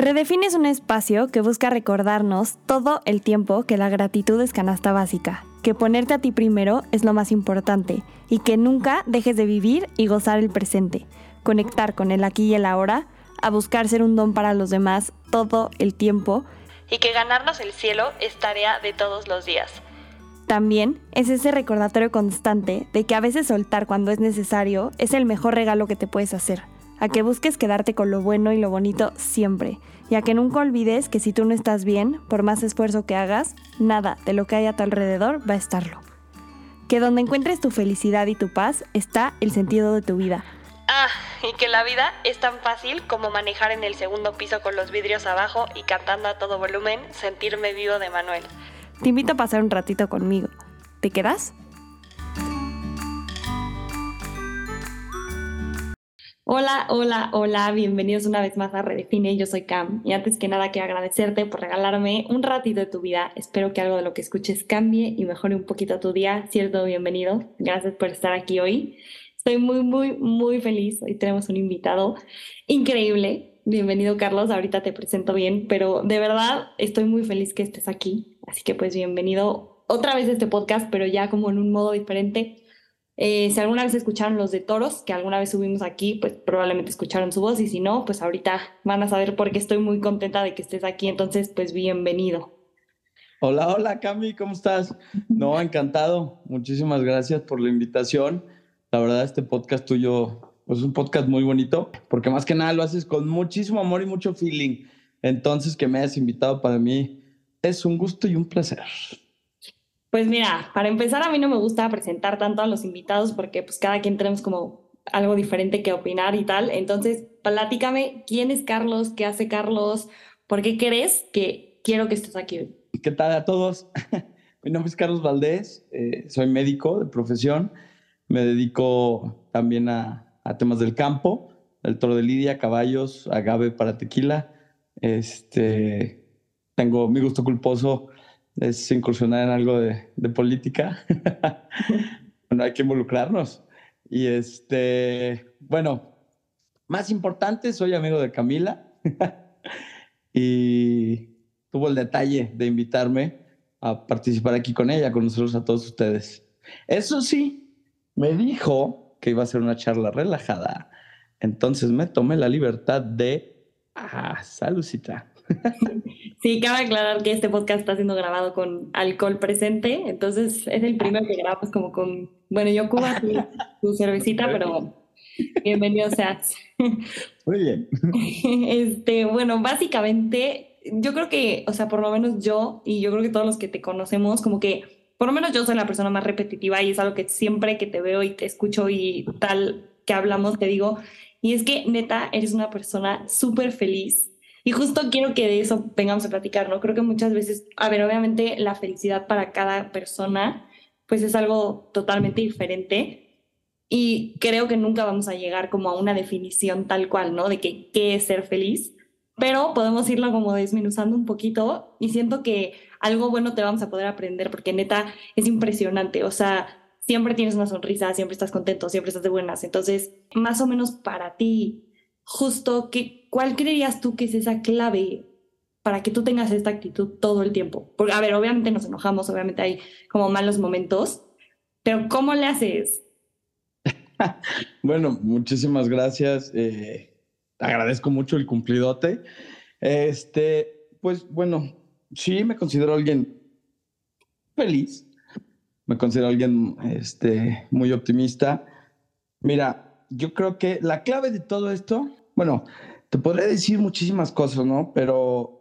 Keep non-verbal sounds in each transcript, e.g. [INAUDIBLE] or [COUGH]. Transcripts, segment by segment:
Redefine un espacio que busca recordarnos todo el tiempo que la gratitud es canasta básica, que ponerte a ti primero es lo más importante y que nunca dejes de vivir y gozar el presente, conectar con el aquí y el ahora, a buscar ser un don para los demás todo el tiempo y que ganarnos el cielo es tarea de todos los días. También es ese recordatorio constante de que a veces soltar cuando es necesario es el mejor regalo que te puedes hacer a que busques quedarte con lo bueno y lo bonito siempre, y a que nunca olvides que si tú no estás bien, por más esfuerzo que hagas, nada de lo que hay a tu alrededor va a estarlo. Que donde encuentres tu felicidad y tu paz está el sentido de tu vida. Ah, y que la vida es tan fácil como manejar en el segundo piso con los vidrios abajo y cantando a todo volumen Sentirme vivo de Manuel. Te invito a pasar un ratito conmigo. ¿Te quedas? Hola, hola, hola, bienvenidos una vez más a Redefine, yo soy Cam y antes que nada quiero agradecerte por regalarme un ratito de tu vida, espero que algo de lo que escuches cambie y mejore un poquito tu día, cierto, bienvenido, gracias por estar aquí hoy, estoy muy, muy, muy feliz, hoy tenemos un invitado increíble, bienvenido Carlos, ahorita te presento bien, pero de verdad estoy muy feliz que estés aquí, así que pues bienvenido otra vez a este podcast, pero ya como en un modo diferente eh, si alguna vez escucharon los de toros, que alguna vez subimos aquí, pues probablemente escucharon su voz y si no, pues ahorita van a saber por qué estoy muy contenta de que estés aquí. Entonces, pues bienvenido. Hola, hola Cami, ¿cómo estás? No, [LAUGHS] encantado. Muchísimas gracias por la invitación. La verdad, este podcast tuyo pues, es un podcast muy bonito, porque más que nada lo haces con muchísimo amor y mucho feeling. Entonces, que me hayas invitado para mí es un gusto y un placer. Pues mira, para empezar a mí no me gusta presentar tanto a los invitados porque pues cada quien tenemos como algo diferente que opinar y tal. Entonces, platícame, ¿quién es Carlos? ¿Qué hace Carlos? ¿Por qué crees que quiero que estés aquí ¿Qué tal a todos? [LAUGHS] Mi nombre es Carlos Valdés, eh, soy médico de profesión, me dedico también a, a, temas del campo, el toro de lidia, caballos, agave para tequila. Este, tengo mi gusto culposo es incursionar en algo de, política. [LAUGHS] bueno, hay que involucrarnos. Y este, bueno, más importante, soy amigo de Camila [LAUGHS] y tuvo el detalle de invitarme a participar aquí con ella, con nosotros a todos ustedes. Eso sí, me dijo que iba a ser una charla relajada. Entonces me tomé la libertad de... Ah, saludcita. Sí, cabe aclarar que este podcast está siendo grabado con alcohol presente, entonces es el primero que grabamos como con, bueno, yo Cuba, tu, cervecita, pero bienvenido seas. Muy bien. Este, bueno, básicamente, yo creo que, o sea, por lo menos yo y yo creo que todos los que te conocemos, como que, por lo menos yo soy la persona más repetitiva y es algo que siempre que te veo y te escucho y tal que hablamos, te digo, y es que neta, eres una persona súper feliz y justo quiero que de eso vengamos a platicar, ¿no? Creo que muchas veces, a ver, obviamente la felicidad para cada persona, pues es algo totalmente diferente. Y creo que nunca vamos a llegar como a una definición tal cual, ¿no? De que qué es ser feliz. Pero podemos irlo como desmenuzando un poquito y siento que algo bueno te vamos a poder aprender porque neta es impresionante. O sea, siempre tienes una sonrisa, siempre estás contento, siempre estás de buenas. Entonces, más o menos para ti, justo, ¿qué, ¿cuál creerías tú que es esa clave para que tú tengas esta actitud todo el tiempo? Porque, a ver, obviamente nos enojamos, obviamente hay como malos momentos, pero ¿cómo le haces? [LAUGHS] bueno, muchísimas gracias. Eh, agradezco mucho el cumplidote. Este, pues bueno, sí me considero alguien feliz. Me considero alguien este, muy optimista. Mira, yo creo que la clave de todo esto bueno, te podría decir muchísimas cosas, ¿no? Pero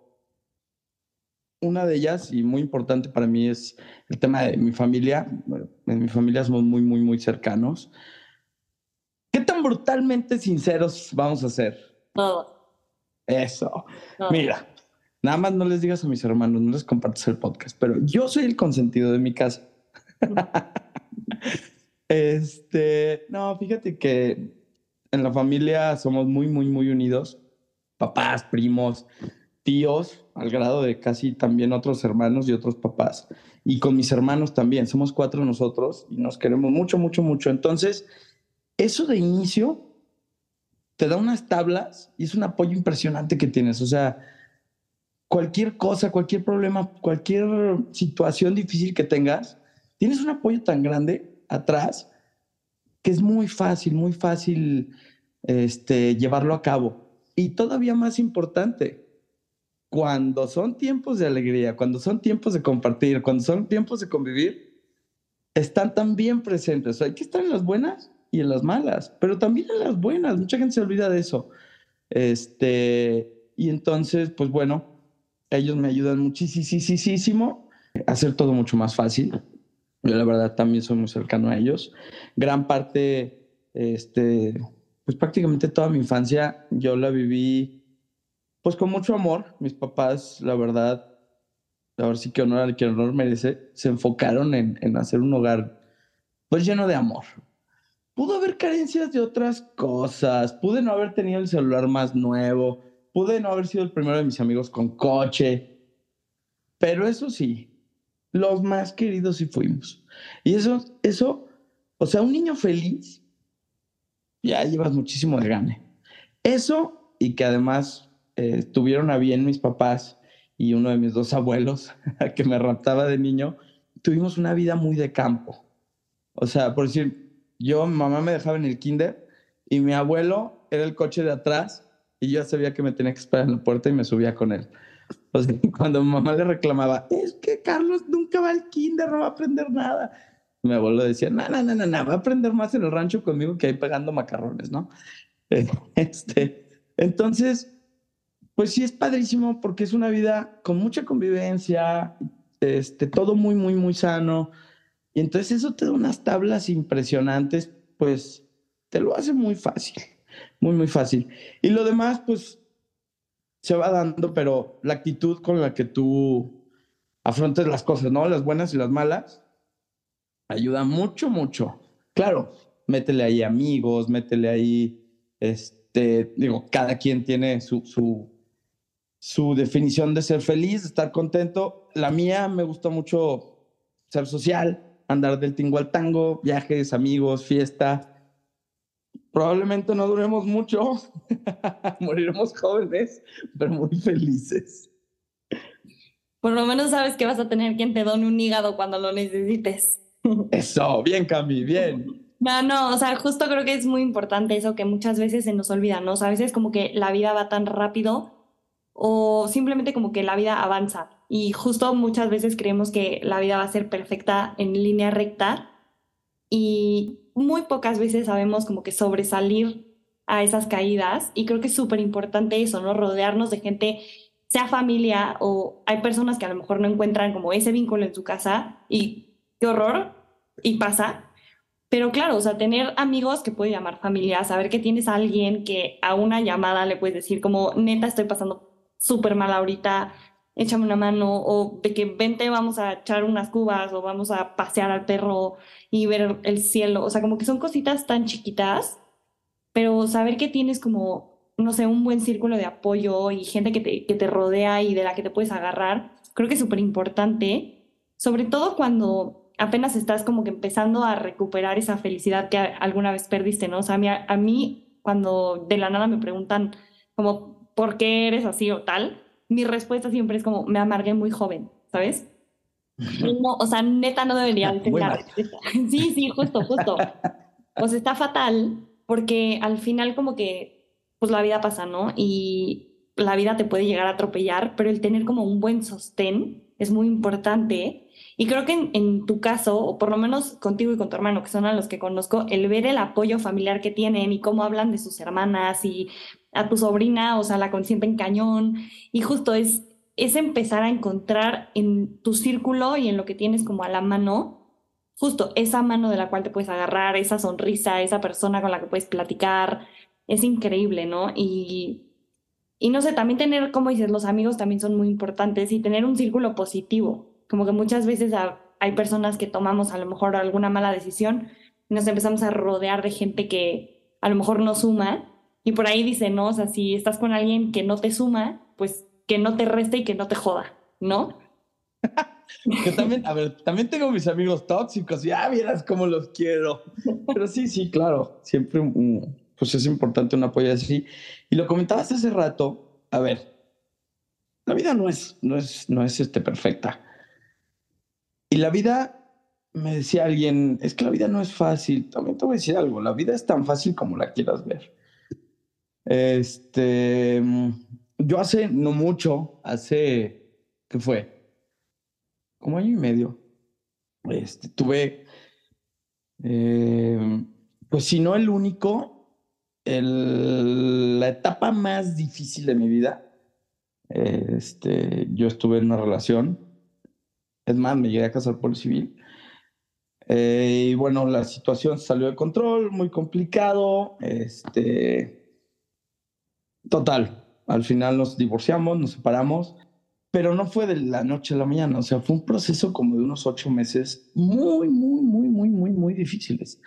una de ellas, y muy importante para mí, es el tema de mi familia. en mi familia somos muy, muy, muy cercanos. ¿Qué tan brutalmente sinceros vamos a ser? Todo. Eso. Mira, nada más no les digas a mis hermanos, no les compartas el podcast, pero yo soy el consentido de mi casa. [LAUGHS] este, no, fíjate que en la familia somos muy, muy, muy unidos. Papás, primos, tíos, al grado de casi también otros hermanos y otros papás. Y con mis hermanos también. Somos cuatro nosotros y nos queremos mucho, mucho, mucho. Entonces, eso de inicio te da unas tablas y es un apoyo impresionante que tienes. O sea, cualquier cosa, cualquier problema, cualquier situación difícil que tengas, tienes un apoyo tan grande atrás que es muy fácil, muy fácil este, llevarlo a cabo. Y todavía más importante, cuando son tiempos de alegría, cuando son tiempos de compartir, cuando son tiempos de convivir, están también presentes. hay que estar en las buenas y en las malas, pero también en las buenas. Mucha gente se olvida de eso. Este, y entonces, pues bueno, ellos me ayudan muchísimo a hacer todo mucho más fácil. Yo la verdad también soy muy cercano a ellos. Gran parte, este, pues prácticamente toda mi infancia yo la viví pues con mucho amor. Mis papás, la verdad, ahora sí que honor al que honor merece, se enfocaron en, en hacer un hogar pues lleno de amor. Pudo haber carencias de otras cosas, pude no haber tenido el celular más nuevo, pude no haber sido el primero de mis amigos con coche, pero eso sí, los más queridos sí fuimos. Y eso, eso, o sea, un niño feliz, ya llevas muchísimo de gane. Eso y que además eh, tuvieron a bien mis papás y uno de mis dos abuelos, [LAUGHS] que me raptaba de niño, tuvimos una vida muy de campo. O sea, por decir, yo, mi mamá me dejaba en el kinder y mi abuelo era el coche de atrás y yo sabía que me tenía que esperar en la puerta y me subía con él. [LAUGHS] O sea, cuando mi mamá le reclamaba, es que Carlos nunca va al kinder, no va a aprender nada. Mi abuelo decía, no, no, no, no, no, va a aprender más en el rancho conmigo que ahí pegando macarrones, ¿no? [LAUGHS] Este, entonces, pues sí es padrísimo porque es una vida con mucha convivencia, este, todo muy, muy, muy sano. Y entonces eso te da unas tablas impresionantes, pues te lo hace muy fácil, muy, muy fácil. Y lo demás, pues se va dando, pero la actitud con la que tú afrontes las cosas, ¿no? Las buenas y las malas, ayuda mucho, mucho. Claro, métele ahí amigos, métele ahí, este, digo, cada quien tiene su, su su definición de ser feliz, de estar contento. La mía me gusta mucho ser social, andar del tingo al tango, viajes, amigos, fiesta. Probablemente no duremos mucho, [LAUGHS] moriremos jóvenes, pero muy felices. Por lo menos sabes que vas a tener quien te done un hígado cuando lo necesites. Eso, bien, Cami, bien. No, no, o sea, justo creo que es muy importante eso que muchas veces se nos olvida, ¿no? O sea, a veces como que la vida va tan rápido o simplemente como que la vida avanza. Y justo muchas veces creemos que la vida va a ser perfecta en línea recta y muy pocas veces sabemos como que sobresalir a esas caídas y creo que es súper importante eso, ¿no? Rodearnos de gente, sea familia o hay personas que a lo mejor no encuentran como ese vínculo en su casa y qué horror y pasa. Pero claro, o sea, tener amigos que puede llamar familia, saber que tienes alguien que a una llamada le puedes decir como, neta, estoy pasando súper mal ahorita, échame una mano, o de que vente, vamos a echar unas cubas, o vamos a pasear al perro y ver el cielo. O sea, como que son cositas tan chiquitas, pero saber que tienes como, no sé, un buen círculo de apoyo y gente que te, que te rodea y de la que te puedes agarrar, creo que es súper importante, sobre todo cuando apenas estás como que empezando a recuperar esa felicidad que alguna vez perdiste, ¿no? O sea, a mí, a mí cuando de la nada me preguntan como, ¿por qué eres así o tal? Mi respuesta siempre es como, me amargué muy joven, ¿sabes? No, o sea, neta no debería. [LAUGHS] Sí, sí, justo, justo. Sea, está fatal porque al final como que, pues la vida pasa, ¿no? Y la vida te puede llegar a atropellar, pero el tener como un buen sostén es muy importante. Y creo que en, en, tu caso, o por lo menos contigo y con tu hermano, que son a los que conozco, el ver el apoyo familiar que tienen y cómo hablan de sus hermanas y a tu sobrina, o sea, la consienten cañón. Y justo es, es empezar a encontrar en tu círculo y en lo que tienes como a la mano, justo esa mano de la cual te puedes agarrar, esa sonrisa, esa persona con la que puedes platicar. Es increíble, ¿no? Y, y no sé, también tener, como dices, los amigos también son muy importantes y tener un círculo positivo. Como que muchas veces hay personas que tomamos a lo mejor alguna mala decisión y nos empezamos a rodear de gente que a lo mejor no suma y por ahí dice, ¿no? O sea, si estás con alguien que no te suma, pues que no te reste y que no te joda, ¿no? [LAUGHS] Yo también, a ver, también tengo mis amigos tóxicos y ah, vieras cómo los quiero. Pero sí, sí, claro, siempre pues es importante un apoyo así. Y lo comentabas hace rato, a ver, la vida no es, no es, no es este, perfecta. Y la vida, me decía alguien, es que la vida no es fácil. También te voy a decir algo, la vida es tan fácil como la quieras ver. Este, yo hace no mucho, hace, ¿qué fue? Como año y medio, este, tuve, eh, pues si no el único, la etapa más difícil de mi vida este, yo estuve en una relación. Es más, me llegué a casar por civil. Eh, y bueno, la situación salió de control, muy complicado. Este, total, al final nos divorciamos, nos separamos, pero no fue de la noche a la mañana. O sea, fue un proceso como de unos ocho meses muy, muy, muy, muy, muy, muy difíciles.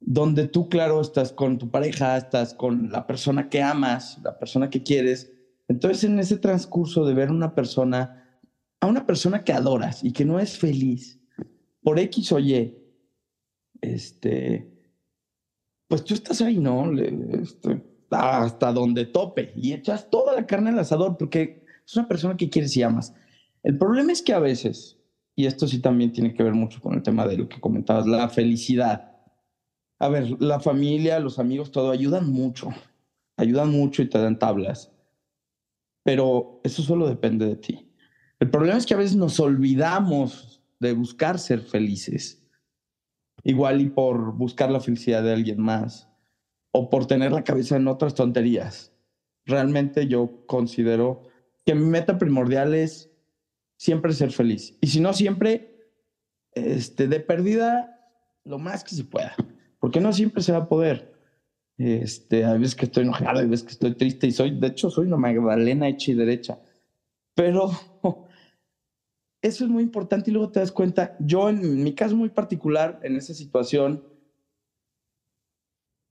Donde tú, claro, estás con tu pareja, estás con la persona que amas, la persona que quieres, entonces, en ese transcurso de ver una persona, a una persona que adoras y que no es feliz por X o Y, este, pues tú estás ahí, ¿no? Este, hasta donde tope y echas toda la carne al asador porque es una persona que quieres y amas. El problema es que a veces, y esto sí también tiene que ver mucho con el tema de lo que comentabas, la felicidad. A ver, la familia, los amigos, todo ayudan mucho, ayudan mucho y te dan tablas pero eso solo depende de ti. El problema es que a veces nos olvidamos de buscar ser felices, igual y por buscar la felicidad de alguien más o por tener la cabeza en otras tonterías. Realmente yo considero que mi meta primordial es siempre ser feliz. Y si no siempre, este, de pérdida, lo más que se pueda. Porque no siempre se va a poder. Este, hay veces que estoy enojado, hay veces que estoy triste y soy, de hecho, soy una Magdalena hecha y derecha. Pero [LAUGHS] eso es muy importante y luego te das cuenta, yo en mi caso muy particular, en esa situación,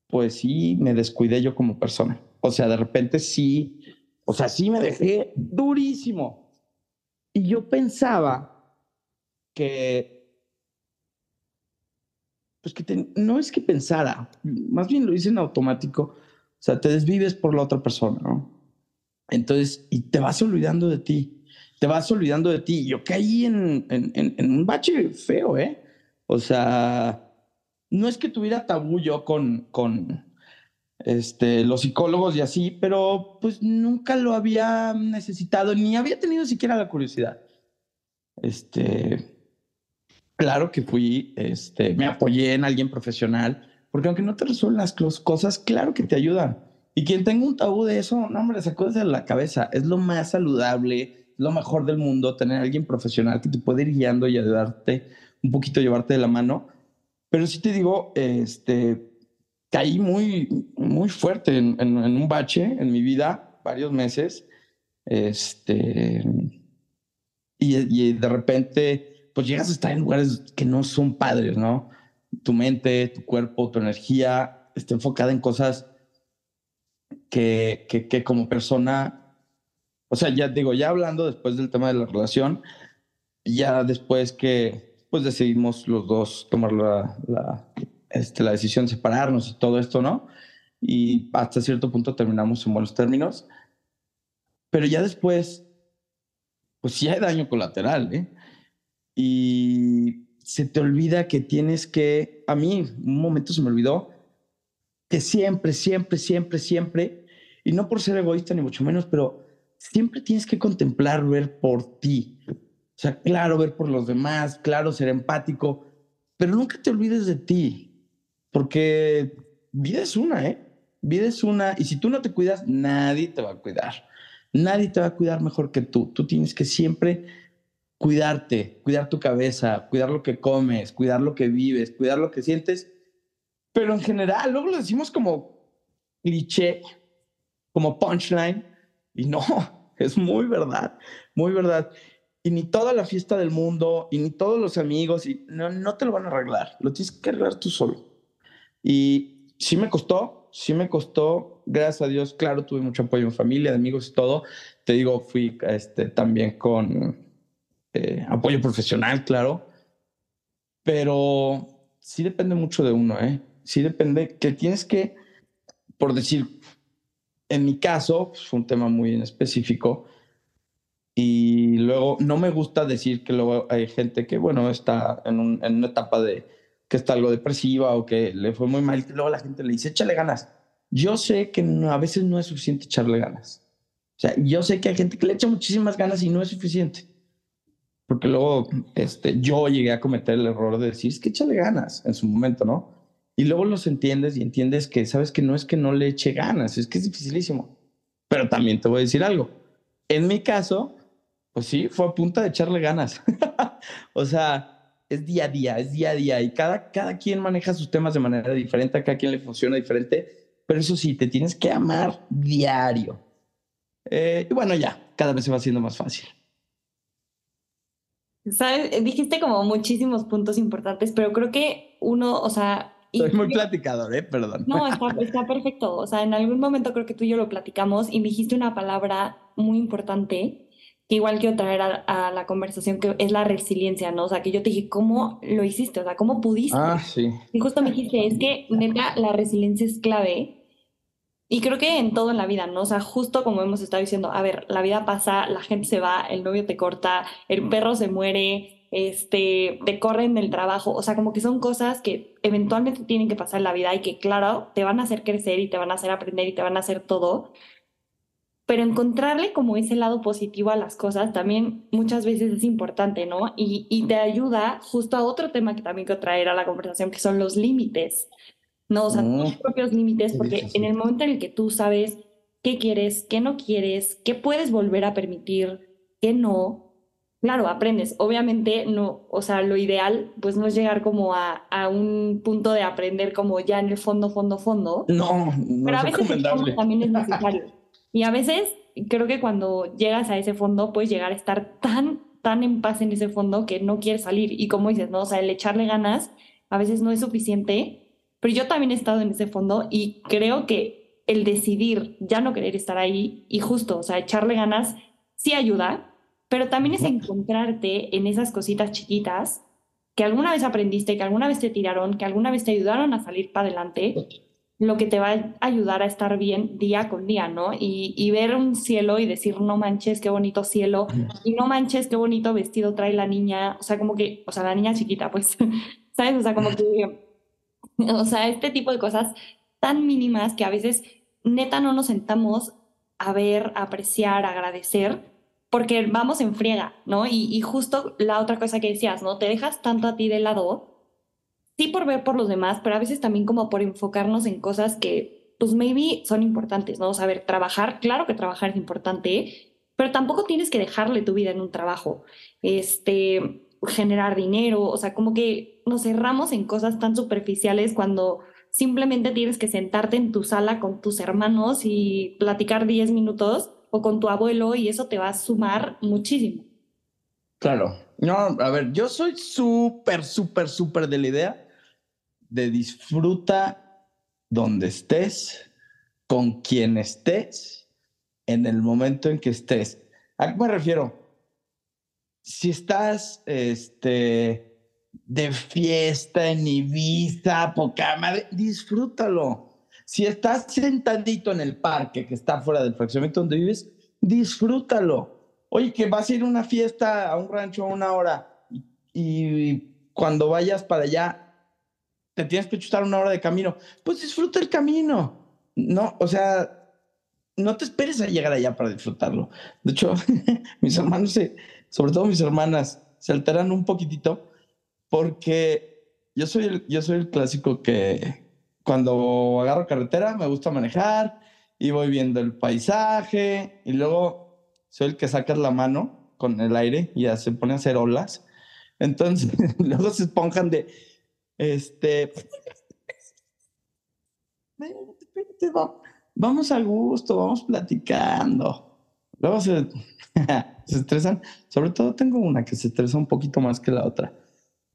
pues sí, me descuidé yo como persona. O sea, de repente sí, o sea, sí me dejé durísimo. Y yo pensaba que pues que no es que pensara, más bien lo hice en automático, o sea, te desvives por la otra persona, ¿no? Entonces, y te vas olvidando de ti, te vas olvidando de ti. Yo caí en, en, en, un bache feo, ¿eh? O sea, no es que tuviera tabú yo con, con este, los psicólogos y así, pero pues nunca lo había necesitado, ni había tenido siquiera la curiosidad. Este, claro que fui, este, me apoyé en alguien profesional, porque aunque no te resuelvan las cosas, claro que te ayudan. Y quien tenga un tabú de eso, no, hombre, sacó de la cabeza. Es lo más saludable, lo mejor del mundo, tener alguien profesional que te puede ir guiando y ayudarte un poquito, llevarte de la mano. Pero sí te digo, este, caí muy, muy fuerte en, un bache en mi vida, varios meses. Este, y, de repente pues llegas a estar en lugares que no son padres, ¿no? Tu mente, tu cuerpo, tu energía está enfocada en cosas que, que, como persona, o sea, ya digo, ya hablando después del tema de la relación, ya después que pues decidimos los dos tomar la, la, este, la decisión de separarnos y todo esto, ¿no? Y hasta cierto punto terminamos en buenos términos. Pero ya después, pues sí hay daño colateral, ¿eh? y se te olvida que tienes que, a mí un momento se me olvidó, que siempre, siempre, siempre, siempre, y no por ser egoísta ni mucho menos, pero siempre tienes que contemplar, ver por ti. O sea, claro, ver por los demás, claro, ser empático, pero nunca te olvides de ti, porque vida es una, ¿eh? Vida es una, y si tú no te cuidas, nadie te va a cuidar. Nadie te va a cuidar mejor que tú. Tú tienes que siempre cuidarte, cuidar tu cabeza, cuidar lo que comes, cuidar lo que vives, cuidar lo que sientes. Pero en general, luego lo decimos como cliché, como punchline, y no, [LAUGHS] es muy verdad, muy verdad. Y ni toda la fiesta del mundo, y ni todos los amigos, y no, no te lo van a arreglar, lo tienes que arreglar tú solo. Y sí me costó, sí me costó, gracias a Dios, claro, tuve mucho apoyo en familia, de amigos y todo. Te digo, fui este, también con, eh, apoyo profesional, claro, pero sí depende mucho de uno, ¿eh? Sí depende que tienes que por decir, en mi caso, pues, fue un tema muy en específico. Y luego no me gusta decir que luego hay gente que, bueno, está en, un, en una etapa de que está algo depresiva o que le fue muy mal, y luego la gente le dice, échale ganas. Yo sé que a veces no es suficiente echarle ganas. O sea, yo sé que hay gente que le echa muchísimas ganas y no es suficiente. Porque luego este, yo llegué a cometer el error de decir, es que échale ganas en su momento, ¿no? Y luego los entiendes y entiendes que, sabes que no es que no le eche ganas, es que es dificilísimo. Pero también te voy a decir algo. En mi caso, pues sí, fue a punta de echarle ganas. [LAUGHS] o sea, es día a día, es día a día y cada, cada quien maneja sus temas de manera diferente, a cada quien le funciona diferente, pero eso sí, te tienes que amar diario. Eh, y bueno, ya, cada vez se va haciendo más fácil. ¿Sabes? Dijiste como muchísimos puntos importantes, pero creo que uno, o sea... Soy muy platicador, ¿eh? Perdón. No, [LAUGHS] está, está perfecto. O sea, en algún momento creo que tú y yo lo platicamos y me dijiste una palabra muy importante que igual quiero traer a, la conversación, que es la resiliencia, ¿no? O sea, que yo te dije, ¿cómo lo hiciste? O sea, ¿cómo pudiste? Ah, sí. Y justo me dijiste, es que neta, la resiliencia es clave. Y creo que en todo en la vida, ¿no? O sea, justo como hemos estado diciendo, a ver, la vida pasa, la gente se va, el novio te corta, el perro se muere, este, te corren del trabajo, o sea, como que son cosas que eventualmente tienen que pasar en la vida y que, claro, te van a hacer crecer y te van a hacer aprender y te van a hacer todo, pero encontrarle como ese lado positivo a las cosas también muchas veces es importante, ¿no? Y, y te ayuda justo a otro tema que también quiero traer a la conversación, que son los límites, ¿no? O sea, mm. tus propios límites, porque en el momento en el que tú sabes qué quieres, qué no quieres, qué puedes volver a permitir, qué no, claro, aprendes. Obviamente, no, o sea, lo ideal, pues no es llegar como a, a un punto de aprender como ya en el fondo, fondo, fondo. No, no pero a veces también es necesario. Y a veces creo que cuando llegas a ese fondo puedes llegar a estar tan, tan en paz en ese fondo que no quieres salir. Y como dices, ¿no? O sea, el echarle ganas a veces no es suficiente, pero yo también he estado en ese fondo y creo que el decidir ya no querer estar ahí y justo, o sea, echarle ganas sí ayuda, pero también es encontrarte en esas cositas chiquitas que alguna vez aprendiste, que alguna vez te tiraron, que alguna vez te ayudaron a salir para adelante lo que te va a ayudar a estar bien día con día, ¿no? Y, ver un cielo y decir, no manches, qué bonito cielo, y no manches, qué bonito vestido trae la niña, o sea, como que, o sea, la niña chiquita, pues, [LAUGHS] ¿sabes? O sea, como que, o sea, este tipo de cosas tan mínimas que a veces neta no nos sentamos a ver, a apreciar, a agradecer, porque vamos en friega, ¿no? Y, y justo la otra cosa que decías, ¿no? Te dejas tanto a ti de lado sí por ver por los demás, pero a veces también como por enfocarnos en cosas que, pues maybe son importantes, ¿no? Sea, trabajar, claro que trabajar es importante, pero tampoco tienes que dejarle tu vida en un trabajo, este, generar dinero, o sea, como que nos cerramos en cosas tan superficiales cuando simplemente tienes que sentarte en tu sala con tus hermanos y platicar 10 minutos o con tu abuelo y eso te va a sumar muchísimo. Claro. No, a ver, yo soy súper, súper, súper de la idea de disfruta donde estés, con quien estés, en el momento en que estés. ¿A qué me refiero? Si estás este, de fiesta en Ibiza, poca madre, disfrútalo. Si estás sentadito en el parque que está fuera del fraccionamiento donde vives, disfrútalo. Oye, que vas a ir a una fiesta, a un rancho a una hora y, y cuando vayas para allá te tienes que chutar una hora de camino, pues disfruta el camino. No, o sea, no te esperes a llegar allá para disfrutarlo. De hecho, [LAUGHS] mis hermanos, sobre todo mis hermanas, se alteran un poquitito porque yo soy el, yo soy el clásico que cuando agarro carretera me gusta manejar y voy viendo el paisaje y luego soy el que saca la mano con el aire y ya se pone a hacer olas. Entonces, [LAUGHS] luego se esponjan de, este. vamos al gusto, vamos platicando. Luego se, [LAUGHS] se estresan. Sobre todo tengo una que se estresa un poquito más que la otra.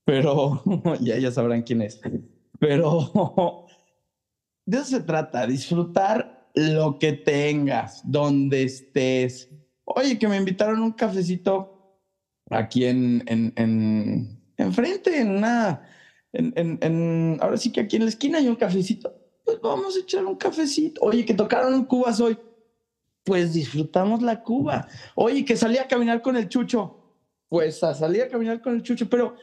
Pero [LAUGHS] ya, ya sabrán quién es. Pero [LAUGHS] de eso se trata, disfrutar lo que tengas, donde estés. Oye, que me invitaron un cafecito aquí en, en, en enfrente, en una en, en, ahora sí que aquí en la esquina hay un cafecito. pues vamos a echar un cafecito. Oye, que tocaron en Cuba hoy. Pues disfrutamos la Cuba. Oye, que salí a caminar con el chucho. Pues a salir a caminar con el chucho, pero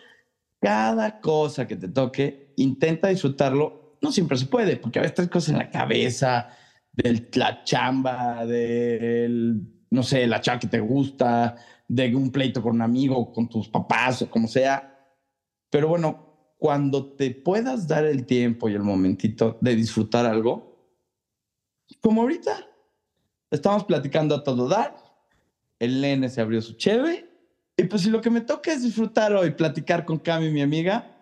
cada cosa que te toque, intenta disfrutarlo. No siempre se puede, porque a veces traes cosas en la cabeza, de la chamba, del, no sé, la chava que te gusta, de un pleito con un amigo, con tus papás o como sea. Pero bueno, cuando te puedas dar el tiempo y el momentito de disfrutar algo, como ahorita, estamos platicando a todo dar, el nene se abrió su cheve, y pues si lo que me toca es disfrutar hoy, platicar con Cami, mi amiga,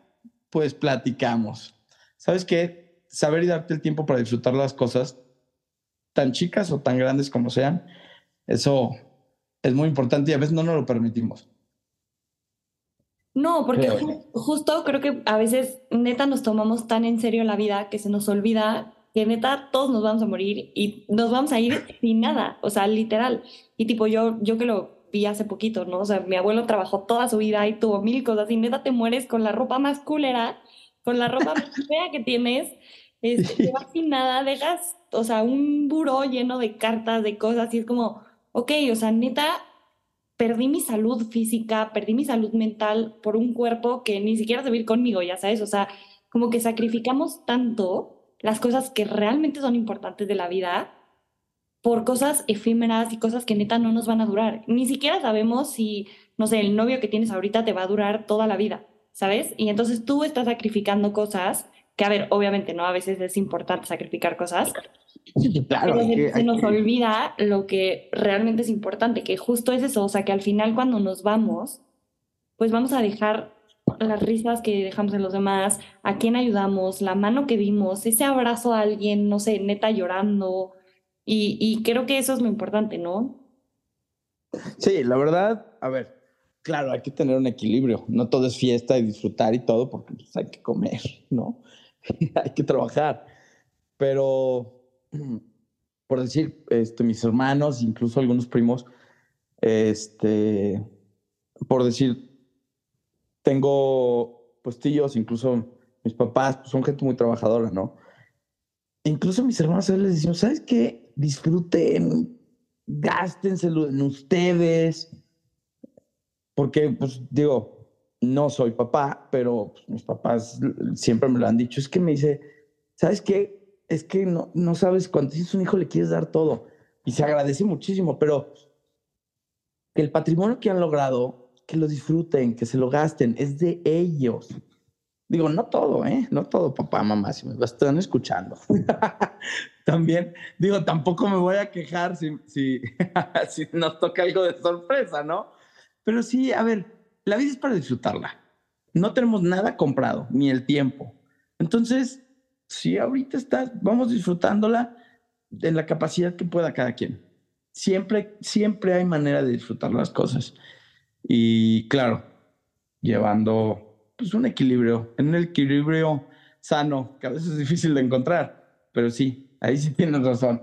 pues platicamos. ¿Sabes qué? Saber y darte el tiempo para disfrutar las cosas, tan chicas o tan grandes como sean, eso es muy importante y a veces no nos lo permitimos. No, porque justo creo que a veces neta nos tomamos tan en serio la vida que se nos olvida que neta todos nos vamos a morir y nos vamos a ir [LAUGHS] sin nada, o sea, literal. Y tipo yo, yo que lo vi hace poquito, ¿no? O sea, mi abuelo trabajó toda su vida y tuvo mil cosas y neta te mueres con la ropa más culera, con la ropa más [LAUGHS] fea que tienes, este, te vas sin nada, dejas, o sea, un buró lleno de cartas, de cosas y es como, ok, o sea, neta, perdí mi salud física, perdí mi salud mental por un cuerpo que ni siquiera se va conmigo, ya sabes, o sea, como que sacrificamos tanto las cosas que realmente son importantes de la vida por cosas efímeras y cosas que neta no nos van a durar. Ni siquiera sabemos si, no sé, el novio que tienes ahorita te va a durar toda la vida, ¿sabes? Y entonces tú estás sacrificando cosas que, a ver, obviamente, ¿no? A veces es importante sacrificar cosas. claro. Pero se, nos olvida lo que realmente es importante, que justo es eso, o sea, que al final cuando nos vamos, pues vamos a dejar las risas que dejamos en los demás, a quién ayudamos, la mano que dimos, ese abrazo a alguien, no sé, neta llorando, y, creo que eso es lo importante, ¿no? Sí, la verdad, a ver, claro, hay que tener un equilibrio. No todo es fiesta y disfrutar y todo, porque pues, hay que comer, ¿no? [LAUGHS] hay que trabajar. Pero, [CLEARS THROAT] por decir, este, mis hermanos, incluso algunos primos, este, por decir, tengo pues tíos, incluso mis papás, pues, son gente muy trabajadora, ¿no? Incluso mis hermanos les decimos, ¿sabes qué? disfruten, gástenselo en ustedes, porque, pues digo, no soy papá, pero pues, mis papás siempre me lo han dicho, es que me dice, ¿sabes qué? Es que no, no sabes cuando tienes un hijo le quieres dar todo y se agradece muchísimo, pero el patrimonio que han logrado, que lo disfruten, que se lo gasten, es de ellos. Digo, no todo, ¿eh? No todo, papá, mamá, si me están escuchando. [LAUGHS] También, digo, tampoco me voy a quejar si, si, [LAUGHS] si nos toca algo de sorpresa, ¿no? Pero sí, a ver, la vida es para disfrutarla. No tenemos nada comprado, ni el tiempo. Entonces, si ahorita estás, vamos disfrutándola en la capacidad que pueda cada quien. Siempre, siempre hay manera de disfrutar las cosas. Y claro, llevando pues un equilibrio, un equilibrio sano, que a veces es difícil de encontrar, pero sí, ahí sí tienes razón.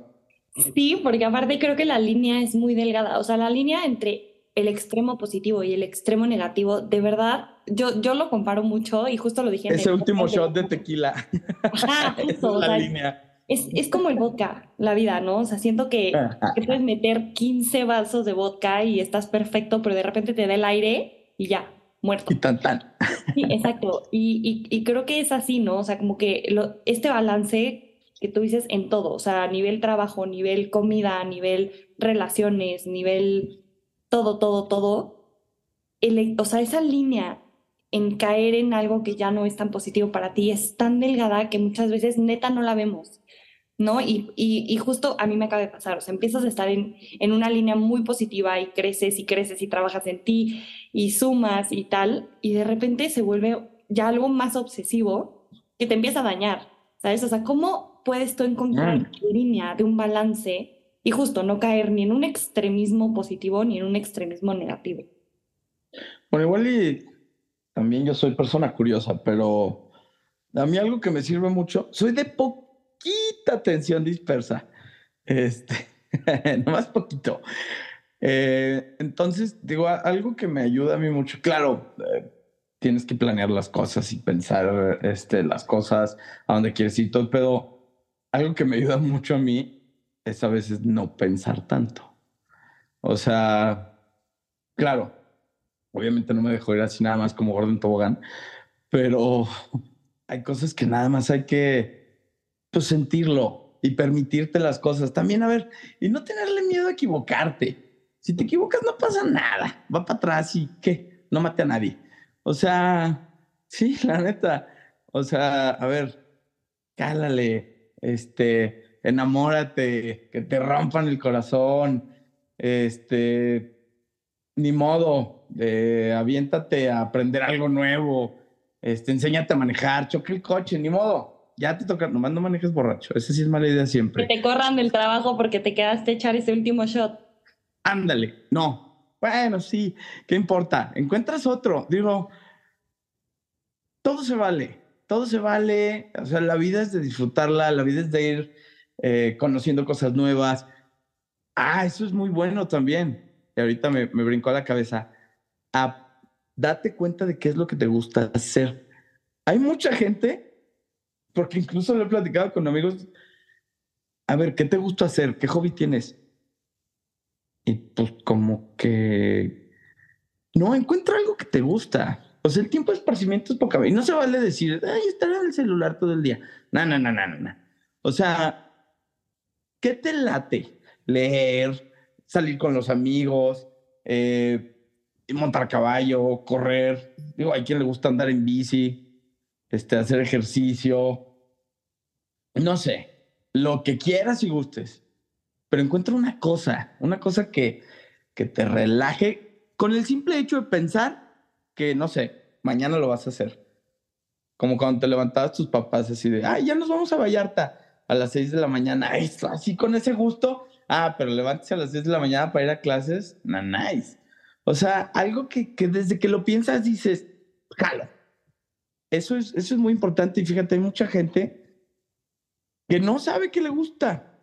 Sí, porque aparte creo que la línea es muy delgada, o sea, la línea entre el extremo positivo y el extremo negativo, de verdad, yo, yo lo comparo mucho y justo lo dije. Ese último shot de tequila. [LAUGHS] Ajá, [LAUGHS] justo, es la línea. Es, es, como el vodka, la vida, ¿no? O sea, siento que, que, puedes meter 15 vasos de vodka y estás perfecto, pero de repente te da el aire y ya, muerto. Y tan tan. Sí, exacto. Y, y, creo que es así, ¿no? O sea, como que lo, este balance que tú dices en todo, o sea, a nivel trabajo, nivel comida, nivel relaciones, nivel todo, todo, todo. El, o sea, esa línea en caer en algo que ya no es tan positivo para ti es tan delgada que muchas veces neta no la vemos. ¿no? Y, y, justo a mí me acaba de pasar, o sea, empiezas a estar en, en, una línea muy positiva y creces y creces y trabajas en ti y sumas y tal, y de repente se vuelve ya algo más obsesivo que te empieza a dañar, ¿sabes? O sea, ¿cómo puedes tú encontrar la línea de un balance y justo no caer ni en un extremismo positivo ni en un extremismo negativo? Bueno, igual y también yo soy persona curiosa, pero a mí algo que me sirve mucho, soy de poquita atención dispersa. Este, [LAUGHS] más poquito. Eh, entonces, digo, algo que me ayuda a mí mucho, claro, eh, tienes que planear las cosas y pensar este, las cosas a dónde quieres ir todo, pero algo que me ayuda mucho a mí es a veces no pensar tanto. O sea, claro, obviamente no me dejo ir así nada más como Gordon Tobogán, pero [LAUGHS] hay cosas que nada más hay que pues, sentirlo y permitirte las cosas. También, a ver, y no tenerle miedo a equivocarte. Si te equivocas, no pasa nada. Va para atrás y qué, no mate a nadie. O sea, sí, [LAUGHS] la neta. O sea, a ver, cálale, este, enamórate, que te rompan el corazón, este, ni modo, eh, aviéntate a aprender algo nuevo, este, enséñate a manejar, choque el coche, ni modo. Ya te toca, nomás no manejes borracho. Esa sí es mala idea siempre. Que te corran del trabajo porque te quedaste a echar ese último shot. Ándale, no. Bueno, sí, ¿qué importa? Encuentras otro. Digo, todo se vale, todo se vale. O sea, la vida es de disfrutarla, la vida es de ir eh, conociendo cosas nuevas. Ah, eso es muy bueno también. Y ahorita me, me brincó a la cabeza. Ah, date cuenta de qué es lo que te gusta hacer. Hay mucha gente, porque incluso lo he platicado con amigos, a ver, ¿qué te gusta hacer? ¿Qué hobby tienes? Y pues como que, no, encuentra algo que te gusta. Sea, el tiempo de esparcimiento es poca. Y no se vale decir, ay, estar en el celular todo el día. No, no, no, no. no. O sea, ¿qué te late? Leer, salir con los amigos, eh, montar caballo, correr. Digo, hay quien le gusta andar en bici, este, hacer ejercicio. No sé, lo que quieras y gustes. Pero encuentra una cosa, una cosa que, que te relaje con el simple hecho de pensar que, no sé, mañana lo vas a hacer. Como cuando te levantabas tus papás así de, ay, ya nos vamos a Vallarta a las seis de la mañana. así con ese gusto. Ah, pero levántese a las seis de la mañana para ir a clases. Nah, nice. O sea, algo que, desde que lo piensas dices, jalo. Eso es, eso es muy importante y fíjate, hay mucha gente que no sabe que le gusta.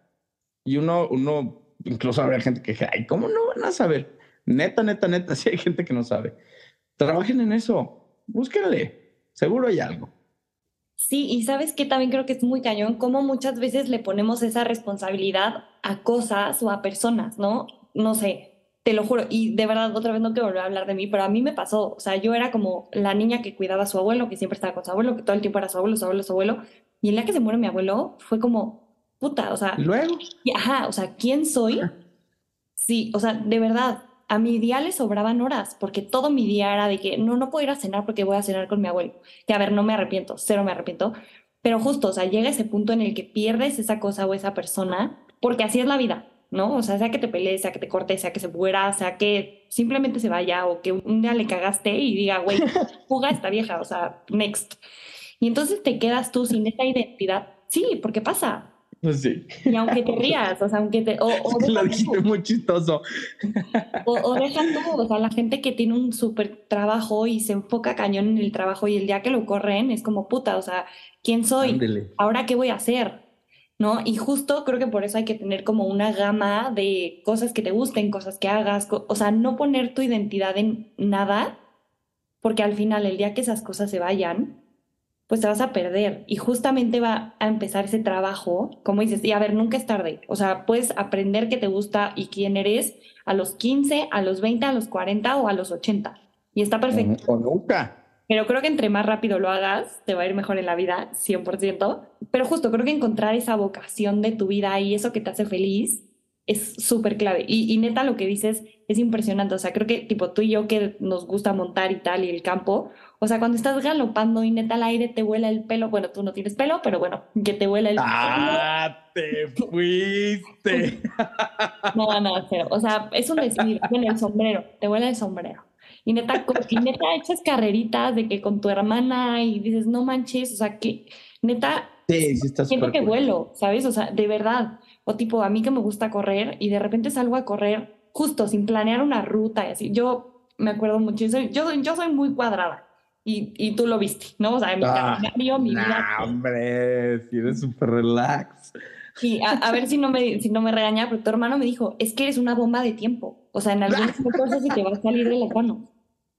Y uno, uno, incluso habrá gente que dice, ay, ¿cómo no van a saber? Neta, neta, neta, [LAUGHS] sí hay gente que no sabe. Trabajen en eso, búsquenle, seguro hay algo. Sí, y sabes que también creo que es muy cañón cómo muchas veces le ponemos esa responsabilidad a cosas o a personas, ¿no? No sé, te lo juro, y de verdad otra vez no quiero volver a hablar de mí, pero a mí me pasó, o sea, yo era como la niña que cuidaba a su abuelo, que siempre estaba con su abuelo, que todo el tiempo era su abuelo, su abuelo, su abuelo, y el día que se muere mi abuelo fue como, puta, o sea, luego, ajá, o sea, ¿quién soy? Sí, o sea, de verdad, a mi día le sobraban horas, porque todo mi día era de que no, no puedo ir a cenar porque voy a cenar con mi abuelo, que a ver, no me arrepiento, cero me arrepiento, pero justo, o sea, llega ese punto en el que pierdes esa cosa o esa persona, porque así es la vida, ¿no? O sea, sea que te pelees, sea que te corte, sea que se muera, sea que simplemente se vaya o que un día le cagaste y diga, güey, [LAUGHS] fuga esta vieja, o sea, next. Y entonces te quedas tú sin esa identidad. Sí, porque pasa. [LAUGHS] Sí. Y aunque te rías, o sea, aunque te... O, [LAUGHS] Lo dijiste muy chistoso. O, o deja tú, o sea, la gente que tiene un súper trabajo y se enfoca cañón en el trabajo y el día que lo corren es como puta, o sea, ¿quién soy? ¿Ahora qué voy a hacer? ¿no? Y justo creo que por eso hay que tener como una gama de cosas que te gusten, cosas que hagas, o sea, no poner tu identidad en nada, porque al final el día que esas cosas se vayan, pues te vas a perder y justamente va a empezar ese trabajo, como dices, y a ver, nunca es tarde, o sea, puedes aprender qué te gusta y quién eres a los 15, a los 20, a los 40 o a los 80. Y está perfecto. O nunca. Pero creo que entre más rápido lo hagas, te va a ir mejor en la vida, 100%. Pero justo creo que encontrar esa vocación de tu vida y eso que te hace feliz es súper clave. Y, neta, lo que dices es impresionante. O sea, creo que tipo tú y yo que nos gusta montar y tal y el campo, o sea, cuando estás galopando y neta al aire te vuela el pelo, bueno, tú no tienes pelo, pero bueno, que te vuela el pelo. ¡Ah, te fuiste! [LAUGHS] no, no, cero. O sea, es un decir, bueno, el sombrero, te vuela el sombrero. Y neta, y neta echas carreritas de que con tu hermana y dices, no manches, o sea, que neta, sí, sí está siento que vuelo, ¿sabes? O sea, de verdad. O tipo, a mí que me gusta correr y de repente salgo a correr justo sin planear una ruta y así. Yo me acuerdo mucho, yo, yo soy muy cuadrada. Y, y, tú lo viste, ¿no? O sea, mi ah, mi vida. hombre, si eres súper relax. Sí, a, ver si no, me, si no me regaña, pero tu hermano me dijo, es que eres una bomba de tiempo. O sea, en algunas cosas se te va a salir de la mano.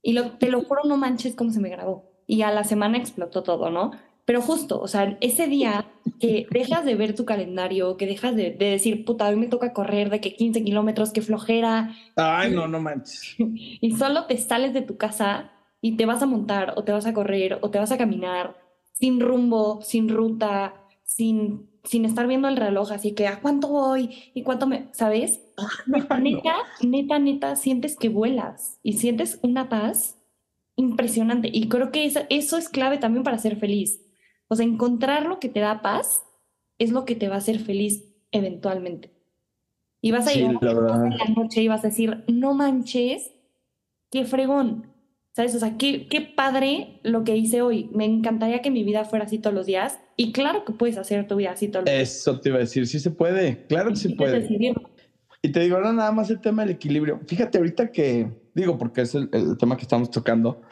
Y lo, te lo juro, no manches cómo se me grabó. Y a la semana explotó todo, ¿no? pero justo, o sea, ese día que dejas de ver tu calendario, que dejas de, de decir, puta, hoy me toca correr de que 15 kilómetros, que flojera. Ay, no, no manches. [LAUGHS] Y solo te sales de tu casa y te vas a montar o te vas a correr o te vas a caminar sin rumbo, sin ruta, sin, sin estar viendo el reloj, así que a cuánto voy y cuánto me, ¿sabes? [LAUGHS] Neta, neta, neta, neta, sientes que vuelas y sientes una paz impresionante. Y creo que eso, eso es clave también para ser feliz. O sea, encontrar lo que te da paz es lo que te va a hacer feliz eventualmente. Y vas a Sí, ir la verdad. en la noche y vas a decir, no manches, qué fregón. ¿Sabes? O sea, qué, qué padre lo que hice hoy. Me encantaría que mi vida fuera así todos los días. Y claro que puedes hacer tu vida así todos los días. Eso te iba a decir, sí se puede, claro que sí puedes puede. decidirlo. Y te digo, ahora nada más el tema del equilibrio. Fíjate ahorita que, digo, porque es el, el tema que estamos tocando,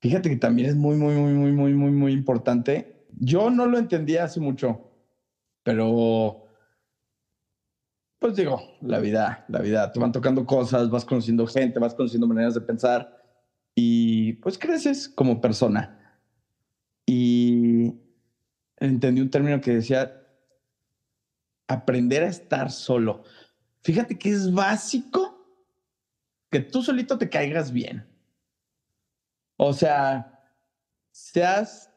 fíjate que también es muy, muy, muy, muy, muy, muy, muy importante. Yo no lo entendía hace mucho, pero, pues digo, la vida, la vida, te van tocando cosas, vas conociendo gente, vas conociendo maneras de pensar pues creces como persona. Y entendí un término que decía aprender a estar solo. Fíjate que es básico que tú solito te caigas bien. O sea, seas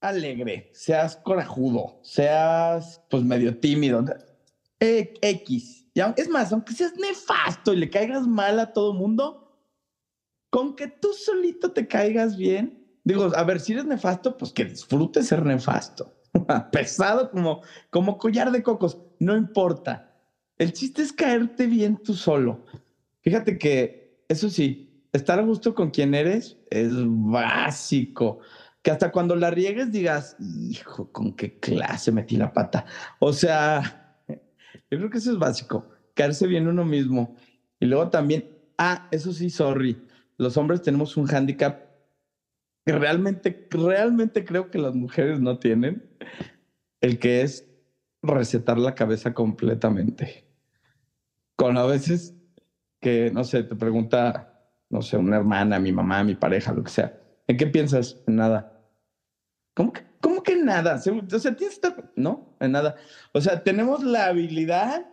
alegre, seas corajudo, seas pues medio tímido, e- X. Es más, aunque seas nefasto y le caigas mal a todo mundo, con que tú solito te caigas bien. Digo, a ver, si eres nefasto, pues que disfrutes ser nefasto. [LAUGHS] Pesado como, como collar de cocos, no importa. El chiste es caerte bien tú solo. Fíjate que, eso sí, estar a gusto con quien eres es básico. Que hasta cuando la riegues digas, hijo, con qué clase metí la pata. O sea, [LAUGHS] yo creo que eso es básico, caerse bien uno mismo. Y luego también, ah, eso sí, sorry, los hombres tenemos un hándicap que realmente, realmente creo que las mujeres no tienen, el que es recetar la cabeza completamente. Con a veces que, no sé, te pregunta, no sé, una hermana, mi mamá, mi pareja, lo que sea, ¿en qué piensas? En nada. ¿Cómo que, cómo que nada? O sea, tienes que estar... No, en nada. O sea, tenemos la habilidad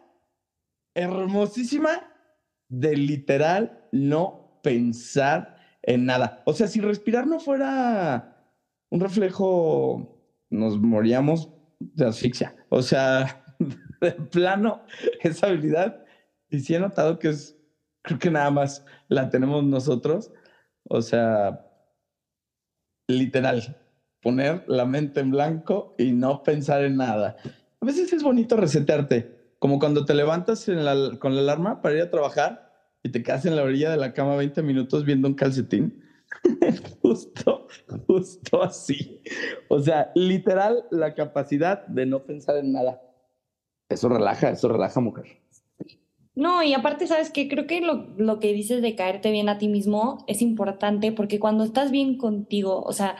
hermosísima de literal no pensar en nada. O sea, si respirar no fuera un reflejo, nos moríamos de asfixia. O sea, [LAUGHS] de plano, esa habilidad. Y sí he notado que es, creo que nada más la tenemos nosotros. O sea, literal, poner la mente en blanco y no pensar en nada. A veces es bonito resetearte, como cuando te levantas con la alarma para ir a trabajar y te quedas en la orilla de la cama 20 minutos viendo un calcetín. [LAUGHS] justo, justo así. O sea, literal, la capacidad de no pensar en nada. Eso relaja, eso relaja, mujer. No, y aparte, ¿sabes qué? Creo que lo, lo que dices de caerte bien a ti mismo es importante porque cuando estás bien contigo, o sea,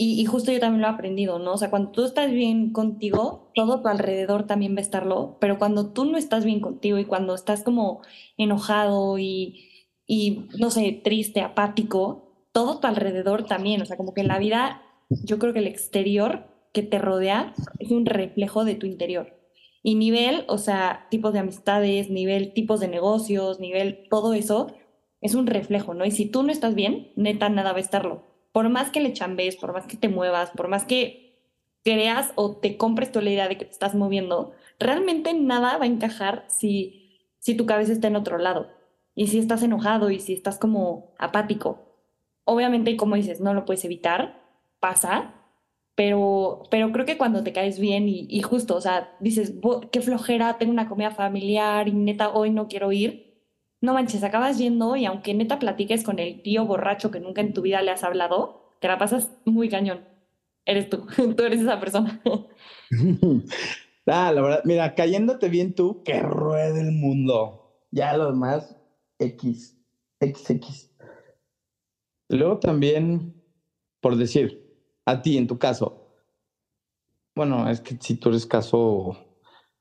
y, justo yo también lo he aprendido, ¿no? O sea, cuando tú estás bien contigo, todo tu alrededor también va a estarlo, pero cuando tú no estás bien contigo y cuando estás como enojado y, y no sé, triste, apático, todo tu alrededor también, o sea, como que en la vida, yo creo que el exterior que te rodea es un reflejo de tu interior. Y nivel, o sea, tipos de amistades, nivel, tipos de negocios, nivel, todo eso es un reflejo, ¿no? Y si tú no estás bien, neta, nada va a estarlo. Por más que le chambes, por más que te muevas, por más que creas o te compres toda la idea de que te estás moviendo, realmente nada va a encajar si, si tu cabeza está en otro lado. Y si estás enojado y si estás como apático. Obviamente, como dices, no lo puedes evitar, pasa, pero, pero creo que cuando te caes bien y, y justo, o sea, dices, "Bo- qué flojera, tengo una comida familiar y neta hoy no quiero ir, no manches, acabas yendo y aunque neta platiques con el tío borracho que nunca en tu vida le has hablado, te la pasas muy cañón. Eres tú, [LAUGHS] tú eres esa persona. [LAUGHS] ah, la verdad, mira, cayéndote bien tú, que ruede el mundo. Ya lo demás, X, XX. Luego también, por decir, a ti en tu caso, bueno, es que si tú eres caso,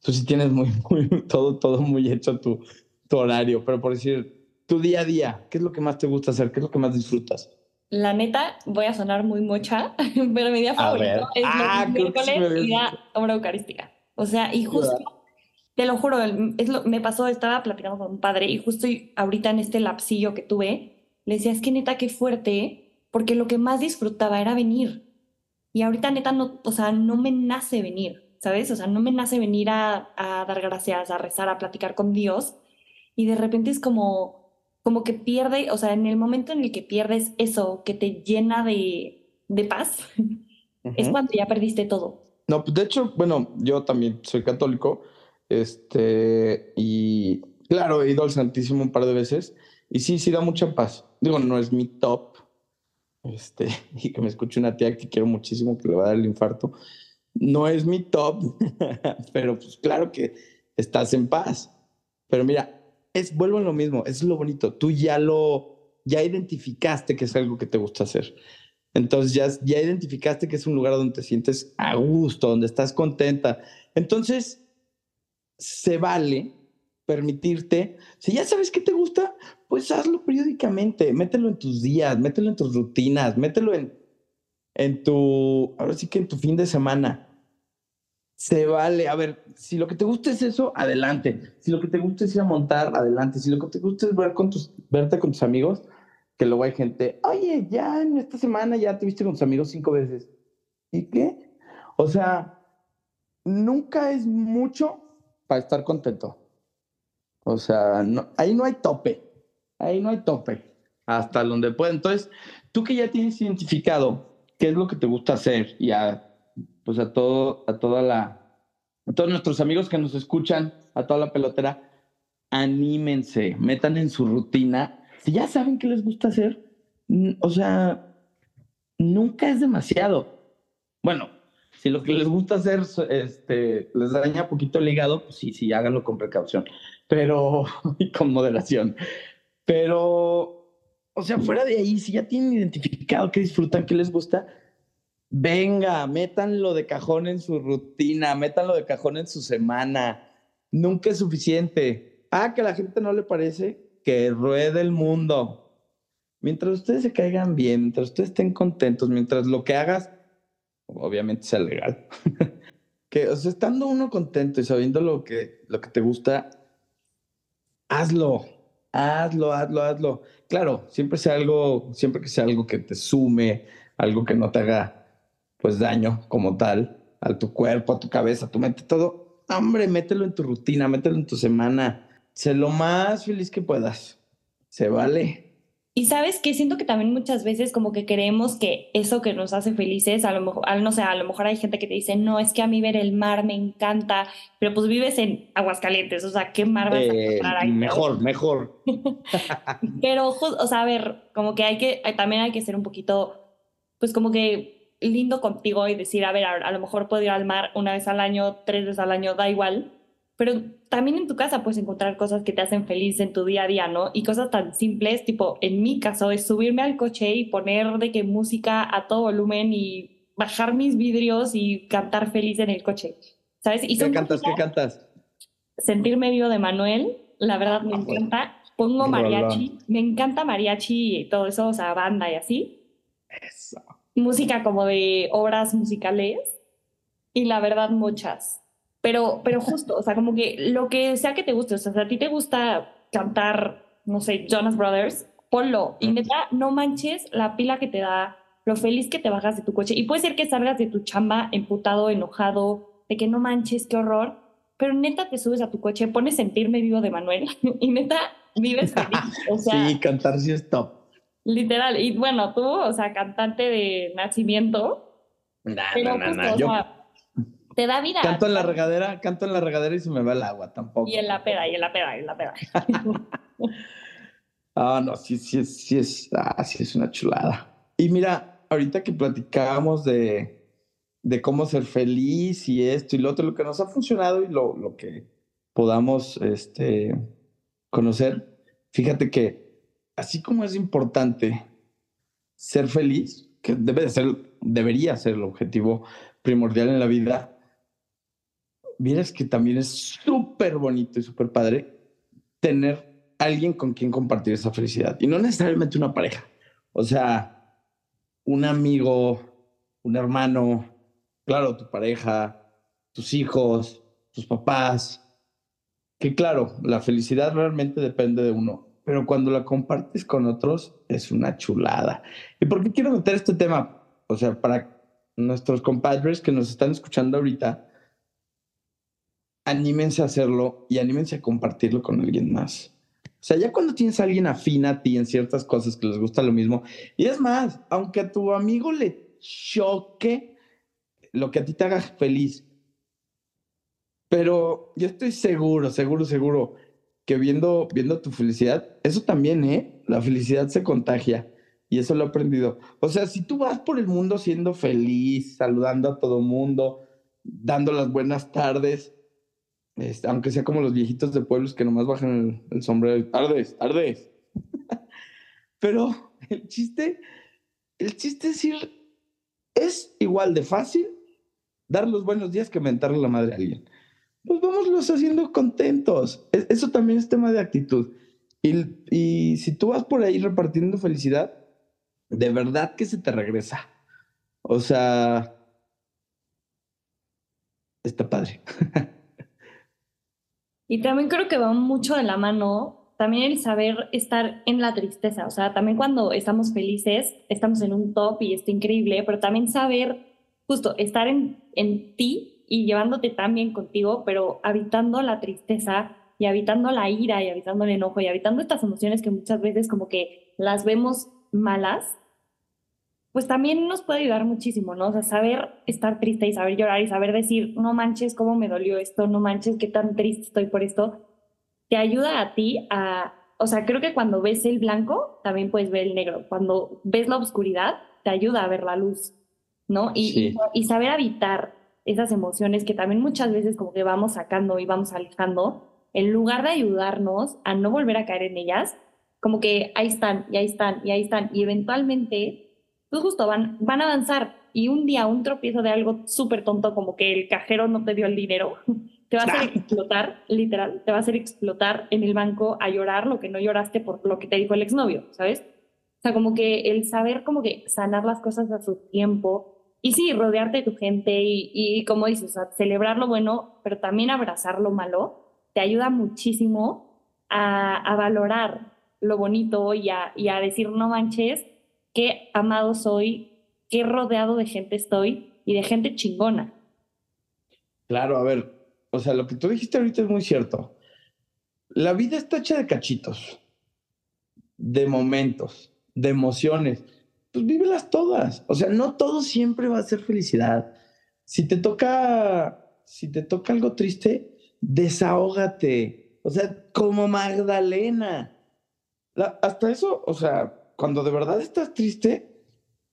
tú sí tienes muy, [LAUGHS] muy, todo, todo muy hecho tu, tu horario, pero por decir, tu día a día, ¿qué es lo que más te gusta hacer? ¿Qué es lo que más disfrutas? la neta, voy a sonar muy mocha, [LAUGHS] pero mi día favorito es ah, los miércoles ir a obra eucarística. O sea, y justo, te lo juro, es lo, me pasó, estaba platicando con un padre y justo ahorita en este lapsillo que tuve, le decía, es que neta, qué fuerte, porque lo que más disfrutaba era venir. Y ahorita neta, no, o sea, no me nace venir, ¿sabes? O sea, no me nace venir a, a dar gracias, a rezar, a platicar con Dios. Y de repente es como, como que pierde, o sea, en el momento en el que pierdes eso que te llena de, de paz, [LAUGHS] es cuando ya perdiste todo. No, de hecho, bueno, yo también soy católico, este, y claro, he ido al Santísimo un par de veces, y sí, sí da mucha paz. Digo, no es mi top, este, [LAUGHS] y que me escuche una tía que quiero muchísimo, que le va a dar el infarto. No es mi top, [LAUGHS] pero pues claro que estás en paz. Pero mira, es, vuelvo a lo mismo, es lo bonito. Tú ya lo, ya identificaste que es algo que te gusta hacer. Entonces ya, ya identificaste que es un lugar donde te sientes a gusto, donde estás contenta. Entonces, se vale permitirte, si ya sabes que te gusta, pues hazlo periódicamente, mételo en tus días, mételo en tus rutinas, mételo en, en tu, ahora sí que en tu fin de semana se vale. A ver, si lo que te gusta es eso, adelante. Si lo que te gusta es ir a montar, adelante. Si lo que te gusta es ver con tus, verte con tus amigos, que luego hay gente, oye, ya en esta semana ya te viste con tus amigos cinco veces. ¿Y qué? O sea, nunca es mucho para estar contento. O sea, no, ahí no hay tope. Ahí no hay tope. Hasta donde puede. Entonces, tú que ya tienes identificado qué es lo que te gusta hacer y a pues a todo, a toda la, a todos nuestros amigos que nos escuchan, a toda la pelotera, anímense, metan en su rutina. Si ya saben qué les gusta hacer, o sea, nunca es demasiado. Bueno, si lo que les gusta hacer este, les daña poquito el hígado, pues sí, sí, háganlo con precaución, pero [LAUGHS] con moderación. Pero, o sea, fuera de ahí, si ya tienen identificado qué disfrutan, qué les gusta, Venga, métanlo de cajón en su rutina, métanlo de cajón en su semana. Nunca es suficiente. Ah, que a la gente no le parece, que ruede el mundo. Mientras ustedes se caigan bien, mientras ustedes estén contentos, mientras lo que hagas, obviamente sea legal. [LAUGHS] que, o sea, estando uno contento y sabiendo lo que, lo que te gusta, hazlo, hazlo, hazlo, hazlo. Claro, siempre sea algo, siempre que sea algo que te sume, algo que no te haga pues daño como tal a tu cuerpo, a tu cabeza, a tu mente, todo. Hombre, mételo en tu rutina, mételo en tu semana. Sé lo más feliz que puedas. Se vale. Y sabes que siento que también muchas veces como que creemos que eso que nos hace felices, a lo mejor, no sé, a lo mejor hay gente que te dice, no, es que a mí ver el mar me encanta, pero pues vives en Aguascalientes, o sea, ¿qué mar vas a eh, encontrar ahí? Mejor, mejor. [LAUGHS] pero, o sea, a ver, como que hay que, también hay que ser un poquito, pues como que lindo contigo y decir, a ver, a, lo mejor puedo ir al mar una vez al año, tres veces al año, da igual, pero también en tu casa puedes encontrar cosas que te hacen feliz en tu día a día, ¿no? Y cosas tan simples, tipo, en mi caso, es subirme al coche y poner de que música a todo volumen y bajar mis vidrios y cantar feliz en el coche, ¿sabes? Y ¿Qué cantas? ¿Qué cantas? Sentir medio de Manuel, la verdad me ah, encanta. Pongo mariachi, me encanta mariachi y todo eso, o sea, banda y así. Eso música como de obras musicales y la verdad muchas. Pero, pero justo, o sea, como que lo que sea que te guste, o sea, si a ti te gusta cantar, no sé, Jonas Brothers, ponlo. Y neta, no manches la pila que te da, lo feliz que te bajas de tu coche. Y puede ser que salgas de tu chamba emputado, enojado, de que no manches, qué horror. Pero neta te subes a tu coche, pones sentirme vivo de Manuel [LAUGHS] y neta vives feliz. O sea, sí, cantar sí es top. Literal. Y bueno, tú, o sea, cantante de nacimiento. pero justo, te da vida. Canto en la regadera, canto en la regadera y se me va el agua tampoco. Y en la peda, y en la peda, y en la peda. [LAUGHS] ah, no, sí, sí, sí es, ah, sí es una chulada. Y mira, ahorita que platicábamos de, de cómo ser feliz y esto y lo otro, lo que nos ha funcionado y lo, lo que podamos este, conocer, fíjate que así como es importante ser feliz, que debe ser, debería ser el objetivo primordial en la vida, vieras que también es súper bonito y súper padre tener alguien con quien compartir esa felicidad. Y no necesariamente una pareja. O sea, un amigo, un hermano, claro, tu pareja, tus hijos, tus papás, que claro, la felicidad realmente depende de uno, pero cuando la compartes con otros es una chulada. ¿Y por qué quiero meter este tema? O sea, para nuestros compadres que nos están escuchando ahorita, anímense a hacerlo y anímense a compartirlo con alguien más. O sea, ya cuando tienes a alguien afín a ti en ciertas cosas que les gusta lo mismo, y es más, aunque a tu amigo le choque lo que a ti te haga feliz, pero yo estoy seguro, seguro, seguro que viendo, viendo tu felicidad, eso también, ¿eh? La felicidad se contagia. Y eso lo he aprendido. O sea, si tú vas por el mundo siendo feliz, saludando a todo mundo, dando las buenas tardes, este, aunque sea como los viejitos de pueblos que nomás bajan el, sombrero, tardes, tardes. [LAUGHS] Pero el chiste, el chiste es ir, es igual de fácil dar los buenos días que mentarle la madre a alguien pues vámoslos haciendo contentos. E, eso también es tema de actitud. Y, y, si tú vas por ahí repartiendo felicidad, de verdad que se te regresa. O sea, está padre. [LAUGHS] y también creo que va mucho de la mano también el saber estar en la tristeza. O sea, también cuando estamos felices, estamos en un top y está increíble, pero también saber justo estar en, en ti y llevándote también contigo, pero habitando la tristeza y habitando la ira y habitando el enojo y habitando estas emociones que muchas veces como que las vemos malas, pues también nos puede ayudar muchísimo, ¿no? O sea, saber estar triste y saber llorar y saber decir, no manches cómo me dolió esto, no manches qué tan triste estoy por esto, te ayuda a ti a, o sea, creo que cuando ves el blanco, también puedes ver el negro. Cuando ves la oscuridad, te ayuda a ver la luz, ¿no? Y, y, y saber habitar esas emociones que también muchas veces como que vamos sacando y vamos alejando, en lugar de ayudarnos a no volver a caer en ellas, como que ahí están y ahí están y ahí están y eventualmente, pues justo van, van a avanzar y un día un tropiezo de algo súper tonto como que el cajero no te dio el dinero, [LAUGHS] te va a hacer explotar, literal, te va a hacer explotar en el banco a llorar lo que no lloraste por lo que te dijo el exnovio, ¿sabes? O sea, como que el saber como que sanar las cosas a su tiempo, y sí, rodearte de tu gente y, como dices, celebrar lo bueno, pero también abrazar lo malo, te ayuda muchísimo a, a valorar lo bonito y a, y a decir, no manches, qué amado soy, qué rodeado de gente estoy y de gente chingona. Claro, a ver, o sea, lo que tú dijiste ahorita es muy cierto. La vida está hecha de cachitos, de momentos, de emociones pues vívelas todas. O sea, no todo siempre va a ser felicidad. Si te toca, si te toca algo triste, desahógate. O sea, como Magdalena. hasta eso, o sea, cuando de verdad estás triste,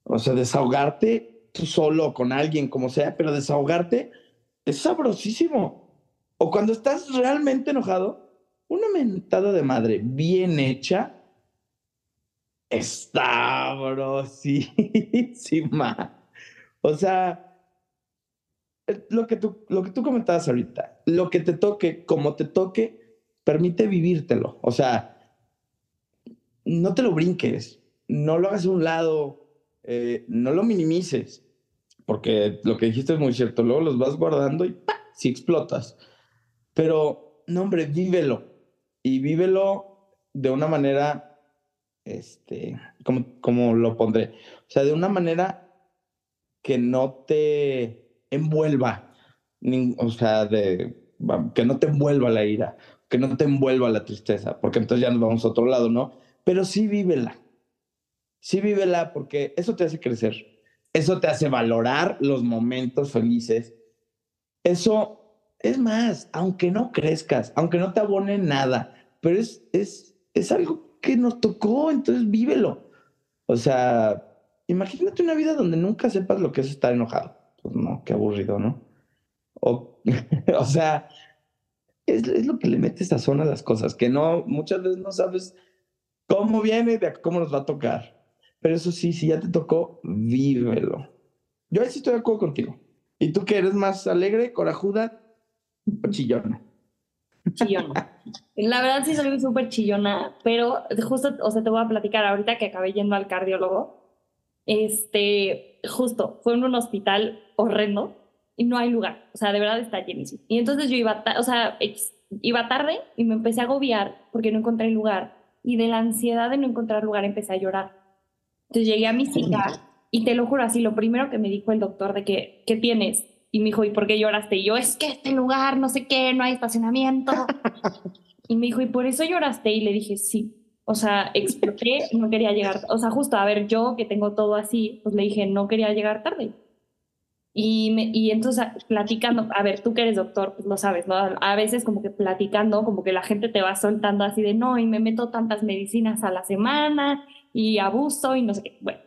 o sea, desahogarte tú solo, con alguien, como sea, pero desahogarte es sabrosísimo. O cuando estás realmente enojado, una mentada de madre bien hecha está sabrosísima. O sea, lo que, tú, lo que tú comentabas ahorita, lo que te toque, como te toque, permite vivírtelo. O sea, no te lo brinques, no lo hagas a un lado, eh, no lo minimices, porque lo que dijiste es muy cierto, luego los vas guardando y si explotas. Pero, no, hombre, vívelo y vívelo de una manera este, ¿cómo, lo pondré? O sea, de una manera que no te envuelva, o sea, de, que no te envuelva la ira, que no te envuelva la tristeza, porque entonces ya nos vamos a otro lado, ¿no? Pero sí vívela, sí vívela porque eso te hace crecer, eso te hace valorar los momentos felices, eso es más, aunque no crezcas, aunque no te abone nada, pero es, es, es algo que nos tocó, entonces vívelo. O sea, imagínate una vida donde nunca sepas lo que es estar enojado. Pues no, qué aburrido, ¿no? O, [LAUGHS] o sea, es, lo que le mete zona a las cosas, que no, muchas veces no sabes cómo viene, de cómo nos va a tocar. Pero eso sí, si ya te tocó, vívelo. Yo ahí sí estoy de acuerdo contigo. ¿Y tú que eres más alegre, corajuda o chillona? Chillona. La verdad sí soy súper chillona, pero justo, o sea, te voy a platicar ahorita que acabé yendo al cardiólogo. este, justo, fue en un hospital horrendo y no hay lugar, o sea, de verdad está llenísimo. Y entonces yo iba, o sea, iba tarde y me empecé a agobiar porque no encontré lugar y de la ansiedad de no encontrar lugar empecé a llorar. Entonces llegué a mi cita y te lo juro así, lo primero que me dijo el doctor de que, ¿qué tienes? Y me dijo, ¿y por qué lloraste? Y yo, es que este lugar, no sé qué, no hay estacionamiento. [LAUGHS] y me dijo, ¿y por eso lloraste? Y le dije, sí. O sea, exploté, no quería llegar. O sea, justo, a ver, yo que tengo todo así, pues le dije, no quería llegar tarde. Y, me, y entonces platicando, a ver, tú que eres doctor, pues lo sabes, ¿no? A veces como que platicando, como que la gente te va soltando así de, no, y me meto tantas medicinas a la semana y abuso y no sé qué. Bueno,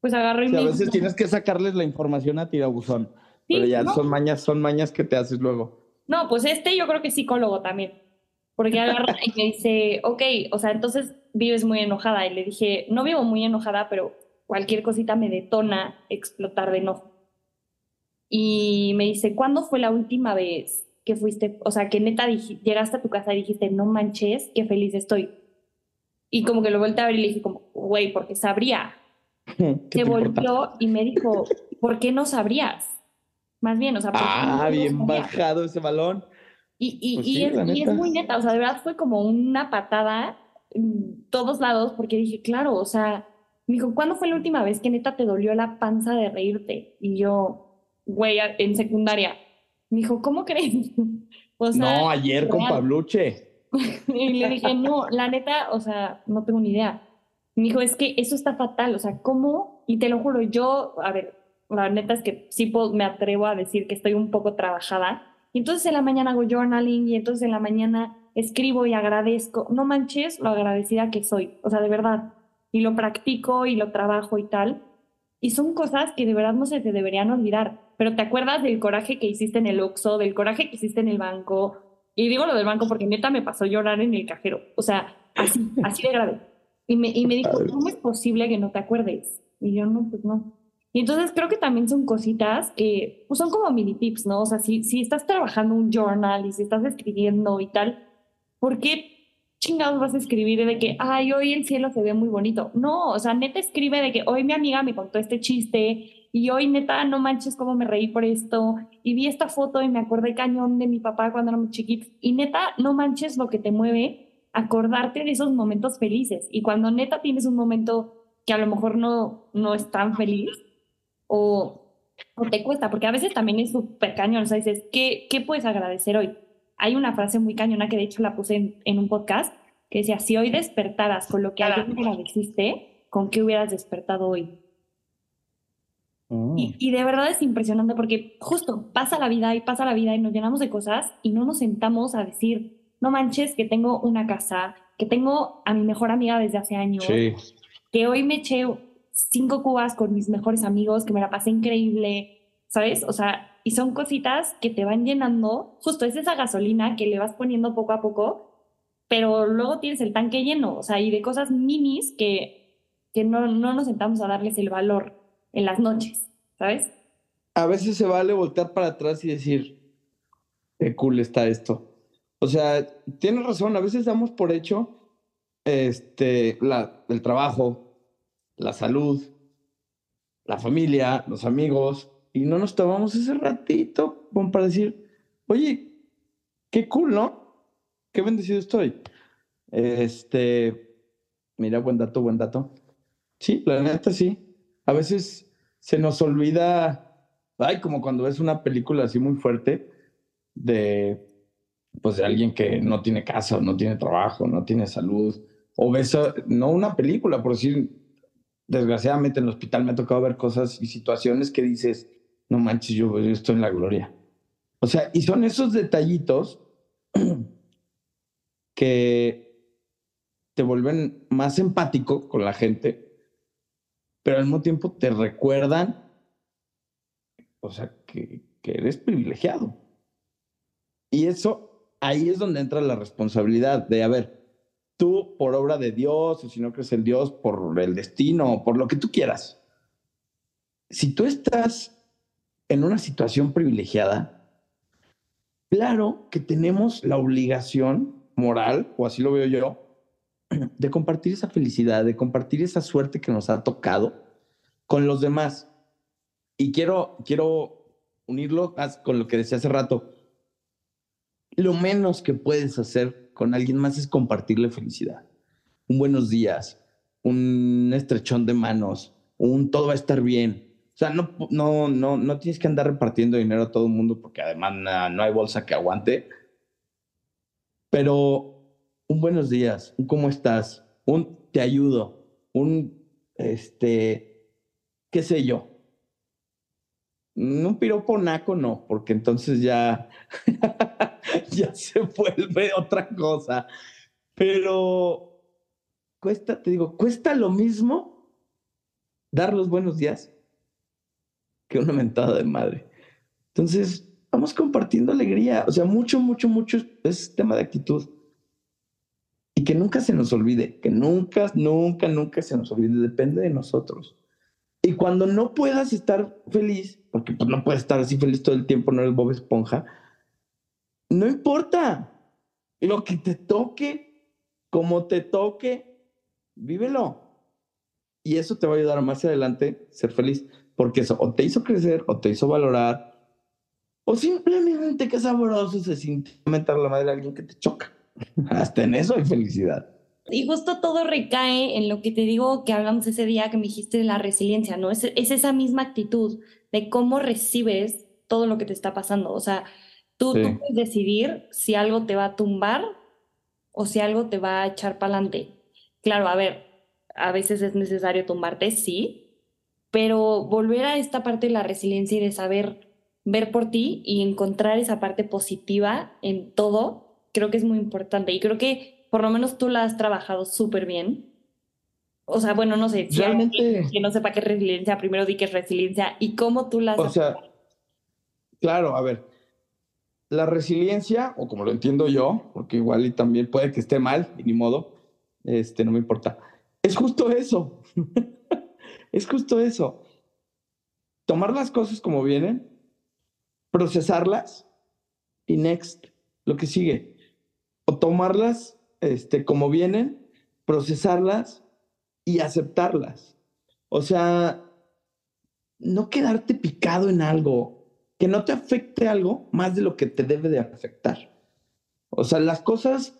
pues agarro y sí, A veces tienes que sacarles la información a tirabuzón, sí, pero ya son mañas, son mañas que te haces luego. No, pues este yo creo que es psicólogo también, porque agarra y me dice, ok, o sea, entonces vives muy enojada. Y le dije, no vivo muy enojada, pero cualquier cosita me detona explotar de enojo y me dice, ¿cuándo fue la última vez que fuiste, o sea, que neta llegaste a tu casa y dijiste, no manches, qué feliz estoy? Y como que lo volteé a ver y le dije como, güey, porque sabría. [LAUGHS] Se volvió y me dijo, ¿por qué no sabrías? Más bien, o sea, Ah, bien bajado ese balón. Y, y, pues y, es, y, es, muy neta, o sea, de verdad fue como una patada en todos lados, porque dije, claro, o sea, me dijo, ¿cuándo fue la última vez que neta te dolió la panza de reírte? Y yo, güey, en secundaria. Me dijo, ¿cómo crees? [LAUGHS] O sea, no, ayer con Pabluche. [LAUGHS] y le dije, no, la neta, o sea, no tengo ni idea. Me dijo, es que eso está fatal, o sea, ¿cómo? Y te lo juro, yo, a ver, la neta es que sí me atrevo a decir que estoy un poco trabajada. Y entonces en la mañana hago journaling y entonces en la mañana escribo y agradezco. No manches lo agradecida que soy, o sea, de verdad. Y lo practico y lo trabajo y tal. Y son cosas que de verdad no se te deberían olvidar pero te acuerdas del coraje que hiciste en el Oxxo, del coraje que hiciste en el banco. Y digo lo del banco porque neta me pasó llorar en el cajero. O sea, así, así de grave. Y me, y me dijo, ¿cómo es posible que no te acuerdes? Y yo, no, pues no. Y entonces creo que también son cositas que pues son como mini tips, ¿no? O sea, si, si estás trabajando un journal y si estás escribiendo y tal, ¿por qué chingados vas a escribir de que, ay, hoy el cielo se ve muy bonito? No, o sea, neta escribe de que hoy mi amiga me contó este chiste y hoy neta, no manches cómo me reí por esto, y vi esta foto y me acordé cañón de mi papá cuando era muy chiquito, y neta, no manches lo que te mueve acordarte de esos momentos felices, y cuando neta tienes un momento que a lo mejor no, no es tan feliz, o, o te cuesta, porque a veces también es súper cañón, o sea, dices, ¿qué, ¿qué puedes agradecer hoy? Hay una frase muy cañona que de hecho la puse en, en un podcast, que decía, si hoy despertaras con lo que ayer agradeciste, ¿con qué hubieras despertado hoy? Mm. Y, de verdad es impresionante porque justo pasa la vida y pasa la vida y nos llenamos de cosas y no nos sentamos a decir, no manches que tengo una casa, que tengo a mi mejor amiga desde hace años, que hoy me eché cinco cubas con mis mejores amigos, que me la pasé increíble, ¿sabes? O sea, y son cositas que te van llenando, justo es esa gasolina que le vas poniendo poco a poco, pero luego tienes el tanque lleno, o sea, y de cosas minis que, que no, no nos sentamos a darles el valor en las noches, ¿sabes? A veces se vale voltear para atrás y decir, qué cool está esto. O sea, tienes razón, a veces damos por hecho este, la, el trabajo, la salud, la familia, los amigos, y no nos tomamos ese ratito como para decir, oye, qué cool, ¿no? Qué bendecido estoy. Este, mira, buen dato, buen dato. Sí, la neta sí a veces se nos olvida, ay, como cuando ves una película así muy fuerte de, pues, de alguien que no tiene casa, no tiene trabajo, no tiene salud, o ves, no una película, por decir, desgraciadamente en el hospital me ha tocado ver cosas y situaciones que dices, no manches, yo, estoy en la gloria. O sea, y son esos detallitos [CLEARS THROAT] que te vuelven más empático con la gente pero al mismo tiempo te recuerdan, o sea, que, que eres privilegiado. Y eso, ahí es donde entra la responsabilidad de, a ver, tú por obra de Dios, o si no crees en Dios, por el destino, por lo que tú quieras. Si tú estás en una situación privilegiada, claro que tenemos la obligación moral, o así lo veo yo, de compartir esa felicidad, de compartir esa suerte que nos ha tocado, con los demás. Y quiero, quiero unirlo con lo que decía hace rato. Lo menos que puedes hacer con alguien más es compartirle felicidad. Un buenos días, un estrechón de manos, un todo va a estar bien. O sea, no, no, no, no tienes que andar repartiendo dinero a todo el mundo porque además no hay bolsa que aguante. Pero un buenos días, un cómo estás, un te ayudo, un este, qué sé yo. Un piropo naco no, porque entonces ya, [LAUGHS] [LAUGHS] ya se vuelve otra cosa. Pero cuesta, te digo, cuesta lo mismo dar los buenos días que una mentada de madre. Entonces, vamos compartiendo alegría. O sea, mucho, mucho, mucho es tema de actitud. Y que nunca se nos olvide, que nunca, nunca, nunca se nos olvide, depende de nosotros. Y cuando no puedas estar feliz, porque pues no puedes estar así feliz todo el tiempo, no eres Bob Esponja, no importa. Lo que te toque, como te toque, vívelo. Y eso te va a ayudar a más adelante ser feliz, porque eso o te hizo crecer, o te hizo valorar, o simplemente qué sabroso se siente meter la madre a alguien que te choca. Hasta en eso hay felicidad. Y justo todo recae en lo que te digo que hablamos ese día que me dijiste de la resiliencia, ¿no? Es, es esa misma actitud de cómo recibes todo lo que te está pasando. O sea, tú, tú puedes decidir si algo te va a tumbar o si algo te va a echar para adelante. Claro, a ver, a veces es necesario tumbarte, sí, pero volver a esta parte de la resiliencia y de saber ver por ti y encontrar esa parte positiva en todo creo que es muy importante y creo que por lo menos tú la has trabajado súper bien. O sea, bueno, no sé, si Realmente... que no sepa qué es resiliencia, primero di que es resiliencia y cómo tú la has... O sea, claro, a ver, la resiliencia, o como lo entiendo yo, porque igual y también puede que esté mal, y ni modo, este, no me importa, es justo eso, [LAUGHS] es justo eso. Tomar las cosas como vienen, procesarlas y next, lo que sigue tomarlas este, como vienen, procesarlas y aceptarlas. O sea, no quedarte picado en algo, que no te afecte algo más de lo que te debe de afectar. O sea, las cosas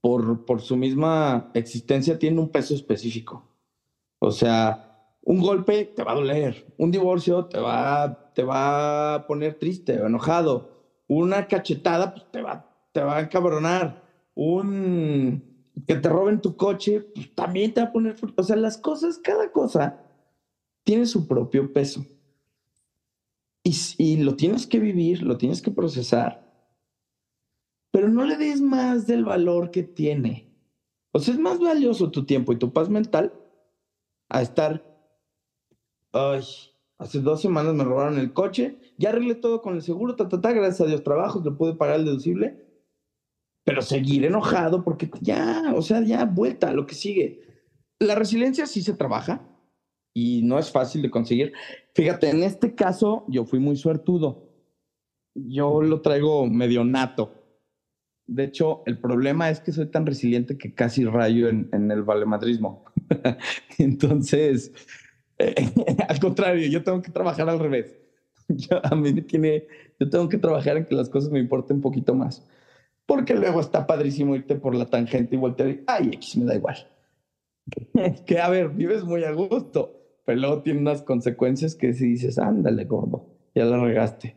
por, por su misma existencia tienen un peso específico. O sea, un golpe te va a doler, un divorcio te va, te va a poner triste o enojado, una cachetada pues, te va te va a encabronar. Un que te roben tu coche, pues, también te va a poner. O sea, las cosas, cada cosa tiene su propio peso. Y, y lo tienes que vivir, lo tienes que procesar. Pero no le des más del valor que tiene. O sea, es más valioso tu tiempo y tu paz mental a estar. Ay, hace dos semanas me robaron el coche, ya arreglé todo con el seguro, ta, ta, ta, gracias a Dios, trabajo, lo pude pagar el deducible pero seguir enojado porque ya, o sea, ya vuelta lo que sigue. La resiliencia sí se trabaja y no es fácil de conseguir. Fíjate, en este caso yo fui muy suertudo. Yo lo traigo medio nato. De hecho, el problema es que soy tan resiliente que casi rayo en, el valemadrismo. [LAUGHS] Entonces, eh, [LAUGHS] al contrario, yo tengo que trabajar al revés. [LAUGHS] a mí me tiene, yo tengo que trabajar en que las cosas me importen un poquito más porque luego está padrísimo irte por la tangente y voltear y, ay, X, me da igual. que a ver, vives muy a gusto, pero luego tiene unas consecuencias que si dices, ándale, gordo, ya la regaste.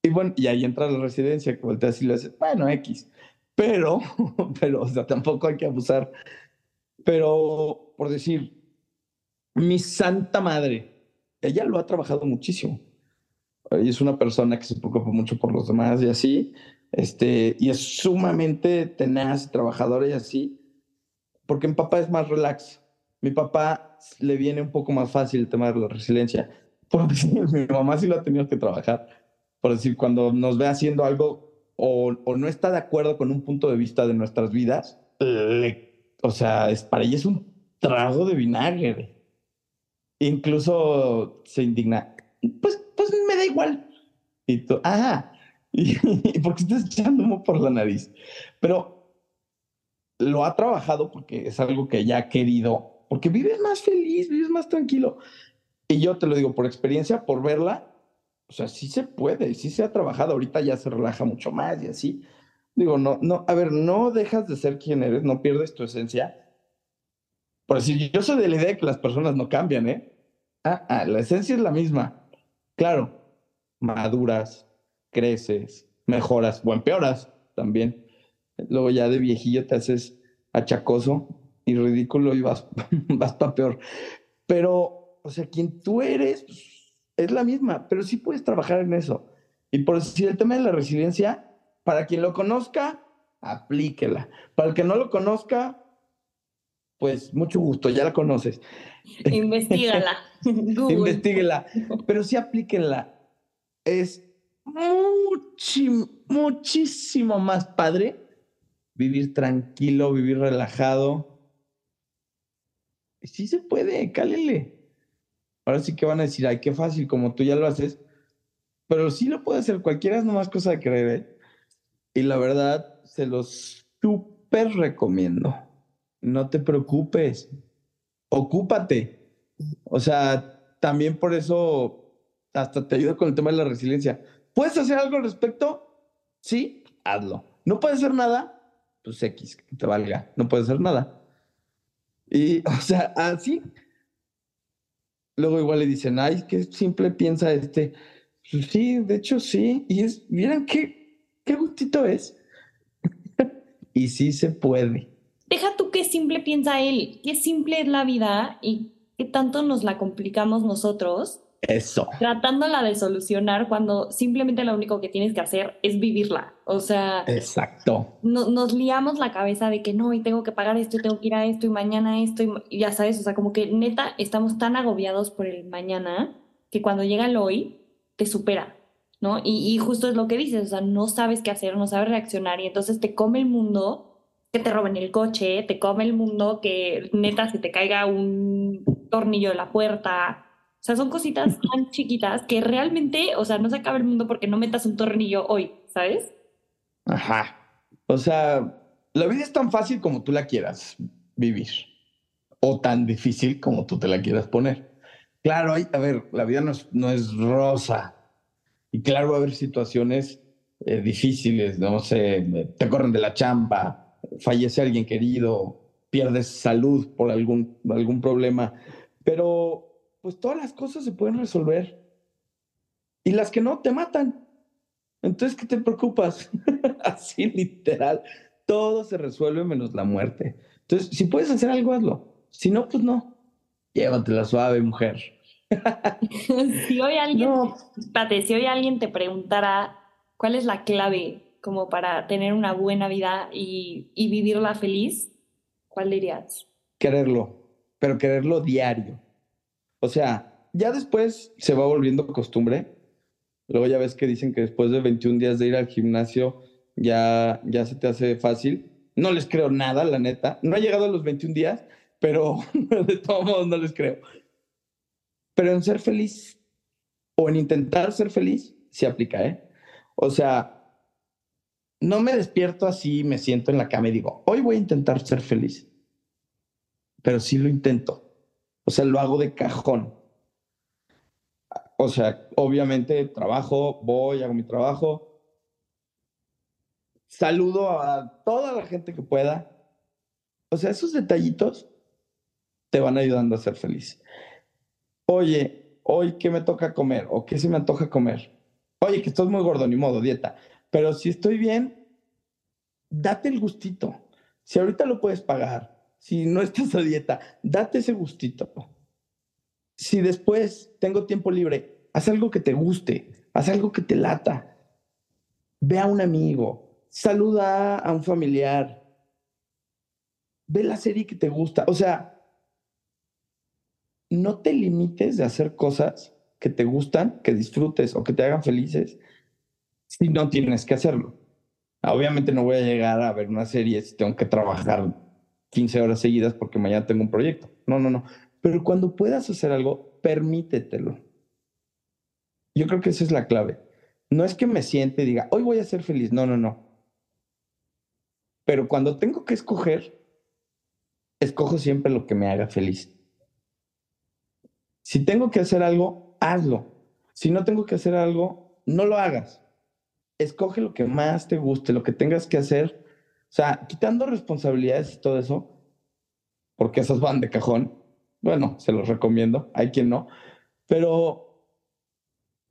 Y bueno, y ahí entra la residencia, que volteas y le haces, bueno, X. Pero, [LAUGHS] pero, o sea, tampoco hay que abusar. Pero, por decir, mi santa madre, ella lo ha trabajado muchísimo. Ella es una persona que se preocupa mucho por los demás y así, este, y es sumamente tenaz, trabajadora y así, porque mi papá es más relax. Mi papá le viene un poco más fácil el tema de la resiliencia. [LAUGHS] Por decir, mi mamá sí lo ha tenido que trabajar. Por decir, cuando nos ve haciendo algo o, o no está de acuerdo con un punto de vista de nuestras vidas, o sea, es, para ella es un trago de vinagre. Incluso se indigna. Pues, pues me da igual. Y tú, ah, [LAUGHS] y, porque estás echando humo por la nariz. Pero lo ha trabajado porque es algo que ya ha querido porque vives más feliz, vives más tranquilo. Y yo te lo digo por experiencia, por verla, o sea, sí se puede, sí se ha trabajado, ahorita ya se relaja mucho más y así. Digo, no, no, a ver, no dejas de ser quien eres, no pierdes tu esencia. Por decir, yo soy de la idea de que las personas no cambian, ¿eh? Ah, ah, la esencia es la misma. Claro, maduras, creces, mejoras o empeoras también. Luego ya de viejillo te haces achacoso y ridículo y vas, [LAUGHS] vas para peor. Pero, o sea, quien tú eres pues, es la misma, pero sí puedes trabajar en eso. Y por decir el tema de la resiliencia, para quien lo conozca, aplíquela. Para el que no lo conozca, pues mucho gusto, ya la conoces. [LAUGHS] Investígala. [LAUGHS] Investíguela. Pero sí aplíquenla. Es muchísimo más padre vivir tranquilo, vivir relajado. Sí se puede, cálele. Ahora sí que van a decir, ay, qué fácil, como tú ya lo haces. Pero sí lo puede hacer, cualquiera es nomás cosa de creer. ¿eh? Y la verdad, se los súper recomiendo. No te preocupes, ocúpate. O sea, también por eso hasta te ayuda con el tema de la resiliencia. ¿Puedes hacer algo al respecto? Sí, hazlo. ¿No puedes hacer nada? Pues X, que te valga. No puedes hacer nada. Y, [LAUGHS] o sea, así. Luego igual le dicen, ay, qué simple piensa este. Pues sí, de hecho sí. Y es, miren qué, qué gustito es. [LAUGHS] y sí se puede. Deja tú qué simple piensa él, qué simple es la vida y qué tanto nos la complicamos nosotros eso. Tratándola de solucionar cuando simplemente lo único que tienes que hacer es vivirla. O sea. Exacto. nos liamos la cabeza de que no, y tengo que pagar esto, y tengo que ir a esto, y mañana esto, y, ya sabes, o sea, como que neta estamos tan agobiados por el mañana que cuando llega el hoy te supera, ¿no? Y, y justo es lo que dices, o sea, no sabes qué hacer, no sabes reaccionar, y entonces te come el mundo que te roben el coche, te come el mundo que neta se te caiga un tornillo de la puerta o sea, son cositas [LAUGHS] tan chiquitas que realmente, o sea, no se acaba el mundo porque no metas un tornillo hoy, ¿sabes? Ajá. O sea, la vida es tan fácil como tú la quieras vivir o tan difícil como tú te la quieras poner. Claro, hay, a ver, la vida no es, no es rosa y claro va a haber situaciones eh, difíciles, no sé, te corren de la chamba, fallece alguien querido, pierdes salud por algún, algún problema, pero pues todas las cosas se pueden resolver. Y las que no, te matan. Entonces, ¿qué te preocupas? [LAUGHS] Así literal. Todo se resuelve menos la muerte. Entonces, si puedes hacer algo, hazlo. Si no, pues no. Llévatela suave, mujer. [LAUGHS] si hoy alguien, si hoy alguien te preguntara cuál es la clave como para tener una buena vida y, y vivirla feliz, ¿cuál dirías? Quererlo, pero quererlo diario. O sea, ya después se va volviendo costumbre. Luego ya ves que dicen que después de 21 días de ir al gimnasio ya, ya se te hace fácil. No les creo nada, la neta. No ha llegado a los 21 días, pero [LAUGHS] de todos modos no les creo. Pero en ser feliz o en intentar ser feliz, se aplica, ¿eh? O sea, no me despierto así, me siento en la cama y digo, hoy voy a intentar ser feliz. Pero sí lo intento. O sea, lo hago de cajón. O sea, obviamente trabajo, voy, hago mi trabajo. Saludo a toda la gente que pueda. O sea, esos detallitos te van ayudando a ser feliz. Oye, hoy qué me toca comer o qué se me antoja comer. Oye, que estoy muy gordo, ni modo, dieta. Pero si estoy bien, date el gustito. Si ahorita lo puedes pagar, si no estás a dieta, date ese gustito. Si después tengo tiempo libre, haz algo que te guste, haz algo que te lata. Ve a un amigo, saluda a un familiar, ve la serie que te gusta. O sea, no te limites de hacer cosas que te gustan, que disfrutes o que te hagan felices si no tienes que hacerlo. Obviamente no voy a llegar a ver una serie si tengo que trabajar 15 horas seguidas porque mañana tengo un proyecto. No, no, no. Pero cuando puedas hacer algo, permítetelo. Yo creo que esa es la clave. No es que me siente y diga, hoy voy a ser feliz. No, no, no. Pero cuando tengo que escoger, escojo siempre lo que me haga feliz. Si tengo que hacer algo, hazlo. Si no tengo que hacer algo, no lo hagas. Escoge lo que más te guste, lo que tengas que hacer. O sea, quitando responsabilidades y todo eso, porque esas van de cajón. Bueno, se los recomiendo, hay quien no. Pero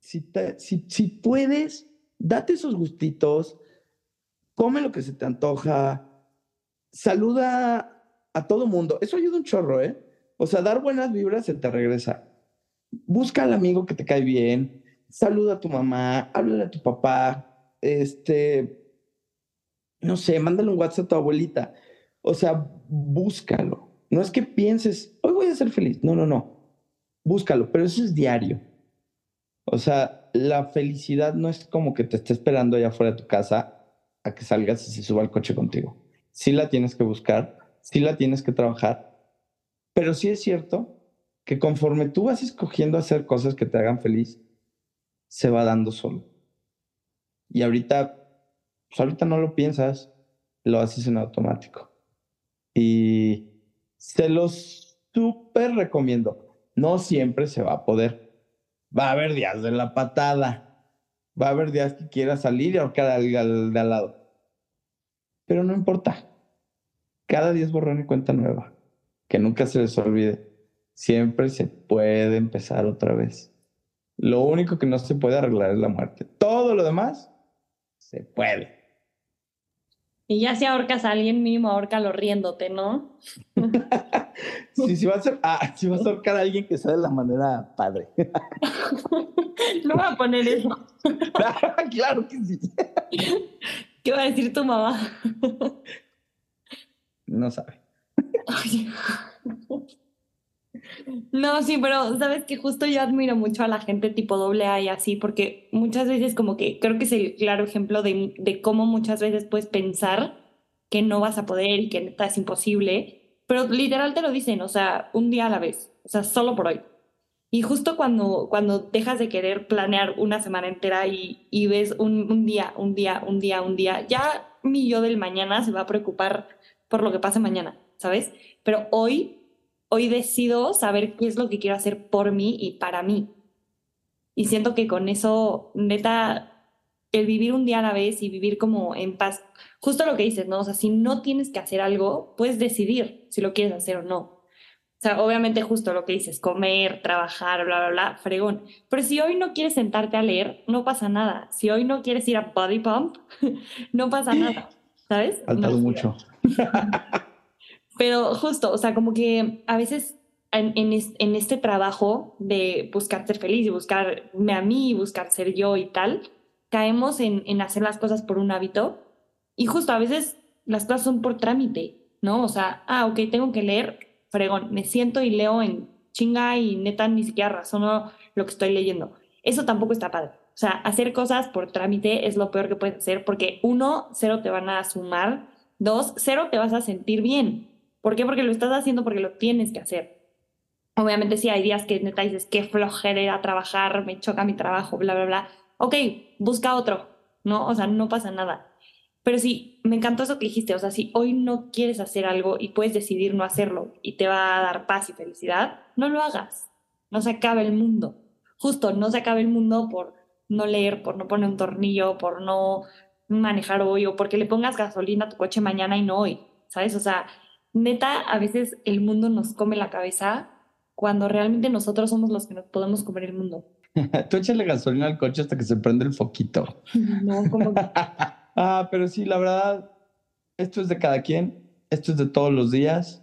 si, si, si puedes, date esos gustitos, come lo que se te antoja, saluda a todo mundo. Eso ayuda un chorro, ¿eh? O sea, dar buenas vibras se te regresa. Busca al amigo que te cae bien, saluda a tu mamá, háblale a tu papá, este, no sé, mándale un WhatsApp a tu abuelita. O sea, búscalo. No es que pienses, hoy voy a ser feliz. No, no, no. Búscalo, pero eso es diario. O sea, la felicidad no es como que te esté esperando allá afuera de tu casa a que salgas y se suba al coche contigo. Sí la tienes que buscar, sí la tienes que trabajar, pero sí es cierto que conforme tú vas escogiendo hacer cosas que te hagan feliz, se va dando solo. Y ahorita, pues ahorita no lo piensas, lo haces en automático. Y se los súper recomiendo. No siempre se va a poder. Va a haber días de la patada. Va a haber días que quieras salir y ahorcar al, al de al lado. Pero no importa. Cada día es borrón y cuenta nueva. Que nunca se les olvide. Siempre se puede empezar otra vez. Lo único que no se puede arreglar es la muerte. Todo lo demás se puede. Y ya si ahorcas a alguien mínimo, ahorcalo riéndote, ¿no? [LAUGHS] sí, si vas a, ah, si vas a ahorcar a alguien que sea de la manera padre. [LAUGHS] no voy a poner eso. [LAUGHS] claro que sí. ¿Qué va a decir tu mamá? no sabe. No, sí, pero sabes que justo yo admiro mucho a la gente tipo doble A y así, porque muchas veces como que creo que es el claro ejemplo de, de cómo muchas veces puedes pensar que no vas a poder y que neta es imposible, pero literal te lo dicen, o sea, un día a la vez, o sea, solo por hoy. Y justo cuando, cuando dejas de querer planear una semana entera y, y ves un, un día, un día, un día, un día, ya mi yo del mañana se va a preocupar por lo que pase mañana, ¿sabes? Pero hoy hoy decido saber qué es lo que quiero hacer por mí y para mí. Y siento que con eso, neta, el vivir un día a la vez y vivir como en paz, justo lo que dices, ¿no? O sea, si no tienes que hacer algo, puedes decidir si lo quieres hacer o no. O sea, obviamente justo lo que dices, comer, trabajar, bla, bla, bla, fregón. Pero si hoy no quieres sentarte a leer, no pasa nada. Si hoy no quieres ir a Body Pump, [LAUGHS] no pasa nada, ¿sabes? Faltado mucho. [LAUGHS] Pero justo, o sea, como que a veces en, en, este trabajo de buscar ser feliz y buscarme a mí y buscar ser yo y tal, caemos en, en hacer las cosas por un hábito y justo a veces las cosas son por trámite, ¿no? O sea, ah, ok, tengo que leer, fregón, me siento y leo en chinga y neta ni siquiera razono lo que estoy leyendo. Eso tampoco está padre. O sea, hacer cosas por trámite es lo peor que puedes hacer porque uno, cero te van a sumar, dos, cero te vas a sentir bien. ¿Por qué? Porque lo estás haciendo porque lo tienes que hacer. Obviamente sí hay días que neta dices, qué flojera trabajar, me choca mi trabajo, bla, bla, bla. Ok, busca otro, ¿no? O sea, no pasa nada. Pero sí, me encantó eso que dijiste, o sea, si hoy no quieres hacer algo y puedes decidir no hacerlo y te va a dar paz y felicidad, no lo hagas. No se acabe el mundo. Justo, no se acabe el mundo por no leer, por no poner un tornillo, por no manejar hoy o porque le pongas gasolina a tu coche mañana y no hoy, ¿sabes? O sea, neta, a veces el mundo nos come la cabeza cuando realmente nosotros somos los que nos podemos comer el mundo. [LAUGHS] Tú échale gasolina al coche hasta que se prende el foquito. [LAUGHS] No, como [LAUGHS] ah, pero sí, la verdad, esto es de cada quien, esto es de todos los días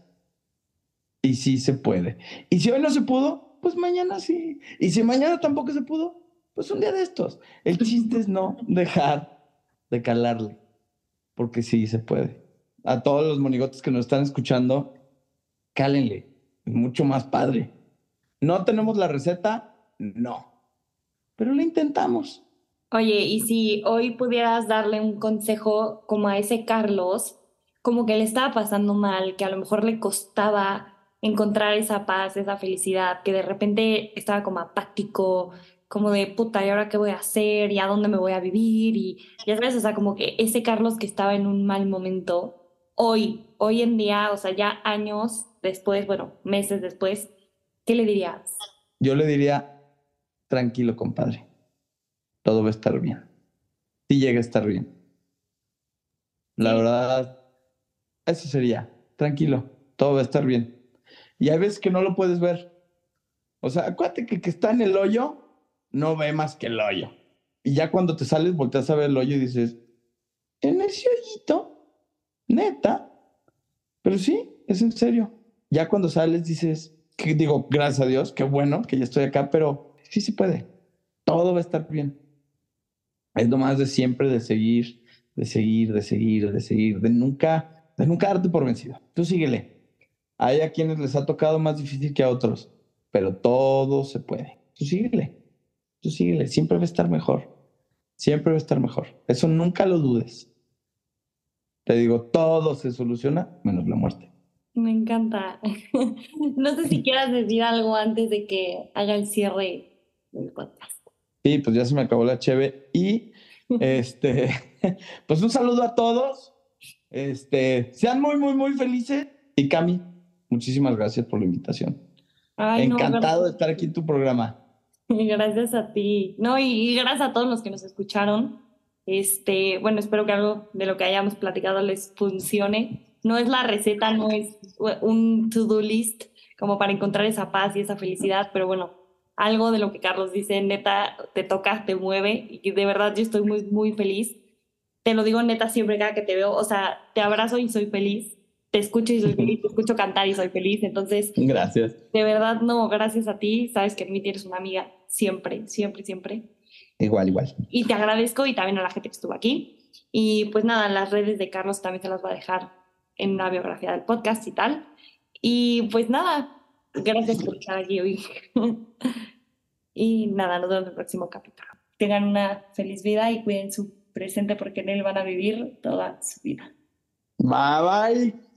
y sí se puede. Y si hoy no se pudo, pues mañana sí. Y si mañana tampoco se pudo, pues un día de estos. El chiste es no dejar de calarle, porque sí se puede a todos los monigotes que nos están escuchando, cálenle, es mucho más padre. ¿No tenemos la receta? No, pero lo intentamos. Oye, y si hoy pudieras darle un consejo como a ese Carlos, como que le estaba pasando mal, que a lo mejor le costaba encontrar esa paz, esa felicidad, que de repente estaba como apático, como de puta, ¿y ahora qué voy a hacer? ¿Y a dónde me voy a vivir? Y ya sabes, o sea, como que ese Carlos que estaba en un mal momento, hoy, hoy en día, o sea, ya años después, bueno, meses después, ¿qué le dirías? Yo le diría, tranquilo, compadre. Todo va a estar bien. Sí llega a estar bien. La verdad, eso sería, tranquilo, todo va a estar bien. Y hay veces que no lo puedes ver. O sea, acuérdate que el que está en el hoyo no ve más que el hoyo. Y ya cuando te sales, volteas a ver el hoyo y dices, en ese hoyito, neta. Pero sí, es en serio. Ya cuando sales dices, digo, gracias a Dios, qué bueno que ya estoy acá, pero sí se puede. Todo va a estar bien. Es lo más de siempre de seguir, de seguir, de seguir, de seguir, de nunca, de nunca darte por vencido. Tú síguele. Hay a quienes les ha tocado más difícil que a otros, pero todo se puede. Tú síguele. Tú síguele. Siempre va a estar mejor. Siempre va a estar mejor. Eso nunca lo dudes. Te digo, todo se soluciona menos la muerte. Me encanta. [LAUGHS] no sé si quieras decir algo antes de que haga el cierre del podcast. Sí, pues ya se me acabó la cheve. Y [LAUGHS] este, [LAUGHS] pues un saludo a todos. Este, sean muy, muy, muy felices. Y Cami, muchísimas gracias por la invitación. Encantado de estar aquí en tu programa. Gracias a ti. No, y, gracias a todos los que nos escucharon. Este, bueno, espero que algo de lo que hayamos platicado les funcione. No es la receta, no es un to-do list como para encontrar esa paz y esa felicidad, pero bueno, algo de lo que Carlos dice, neta, te toca, te mueve y de verdad yo estoy muy, muy feliz. Te lo digo neta siempre cada que te veo, o sea, te abrazo y soy feliz, te escucho y soy feliz, te escucho cantar y soy feliz, entonces... Gracias. De verdad, no, gracias a ti, sabes que en mí tienes una amiga siempre, siempre, siempre. Igual, igual. Y te agradezco y también a la gente que estuvo aquí. Y pues nada, las redes de Carlos también se las voy a dejar en la biografía del podcast y tal. Y pues nada, gracias por estar aquí hoy. [LAUGHS] y nada, nos vemos en el próximo capítulo. Tengan una feliz vida y cuiden su presente porque en él van a vivir toda su vida. Bye bye.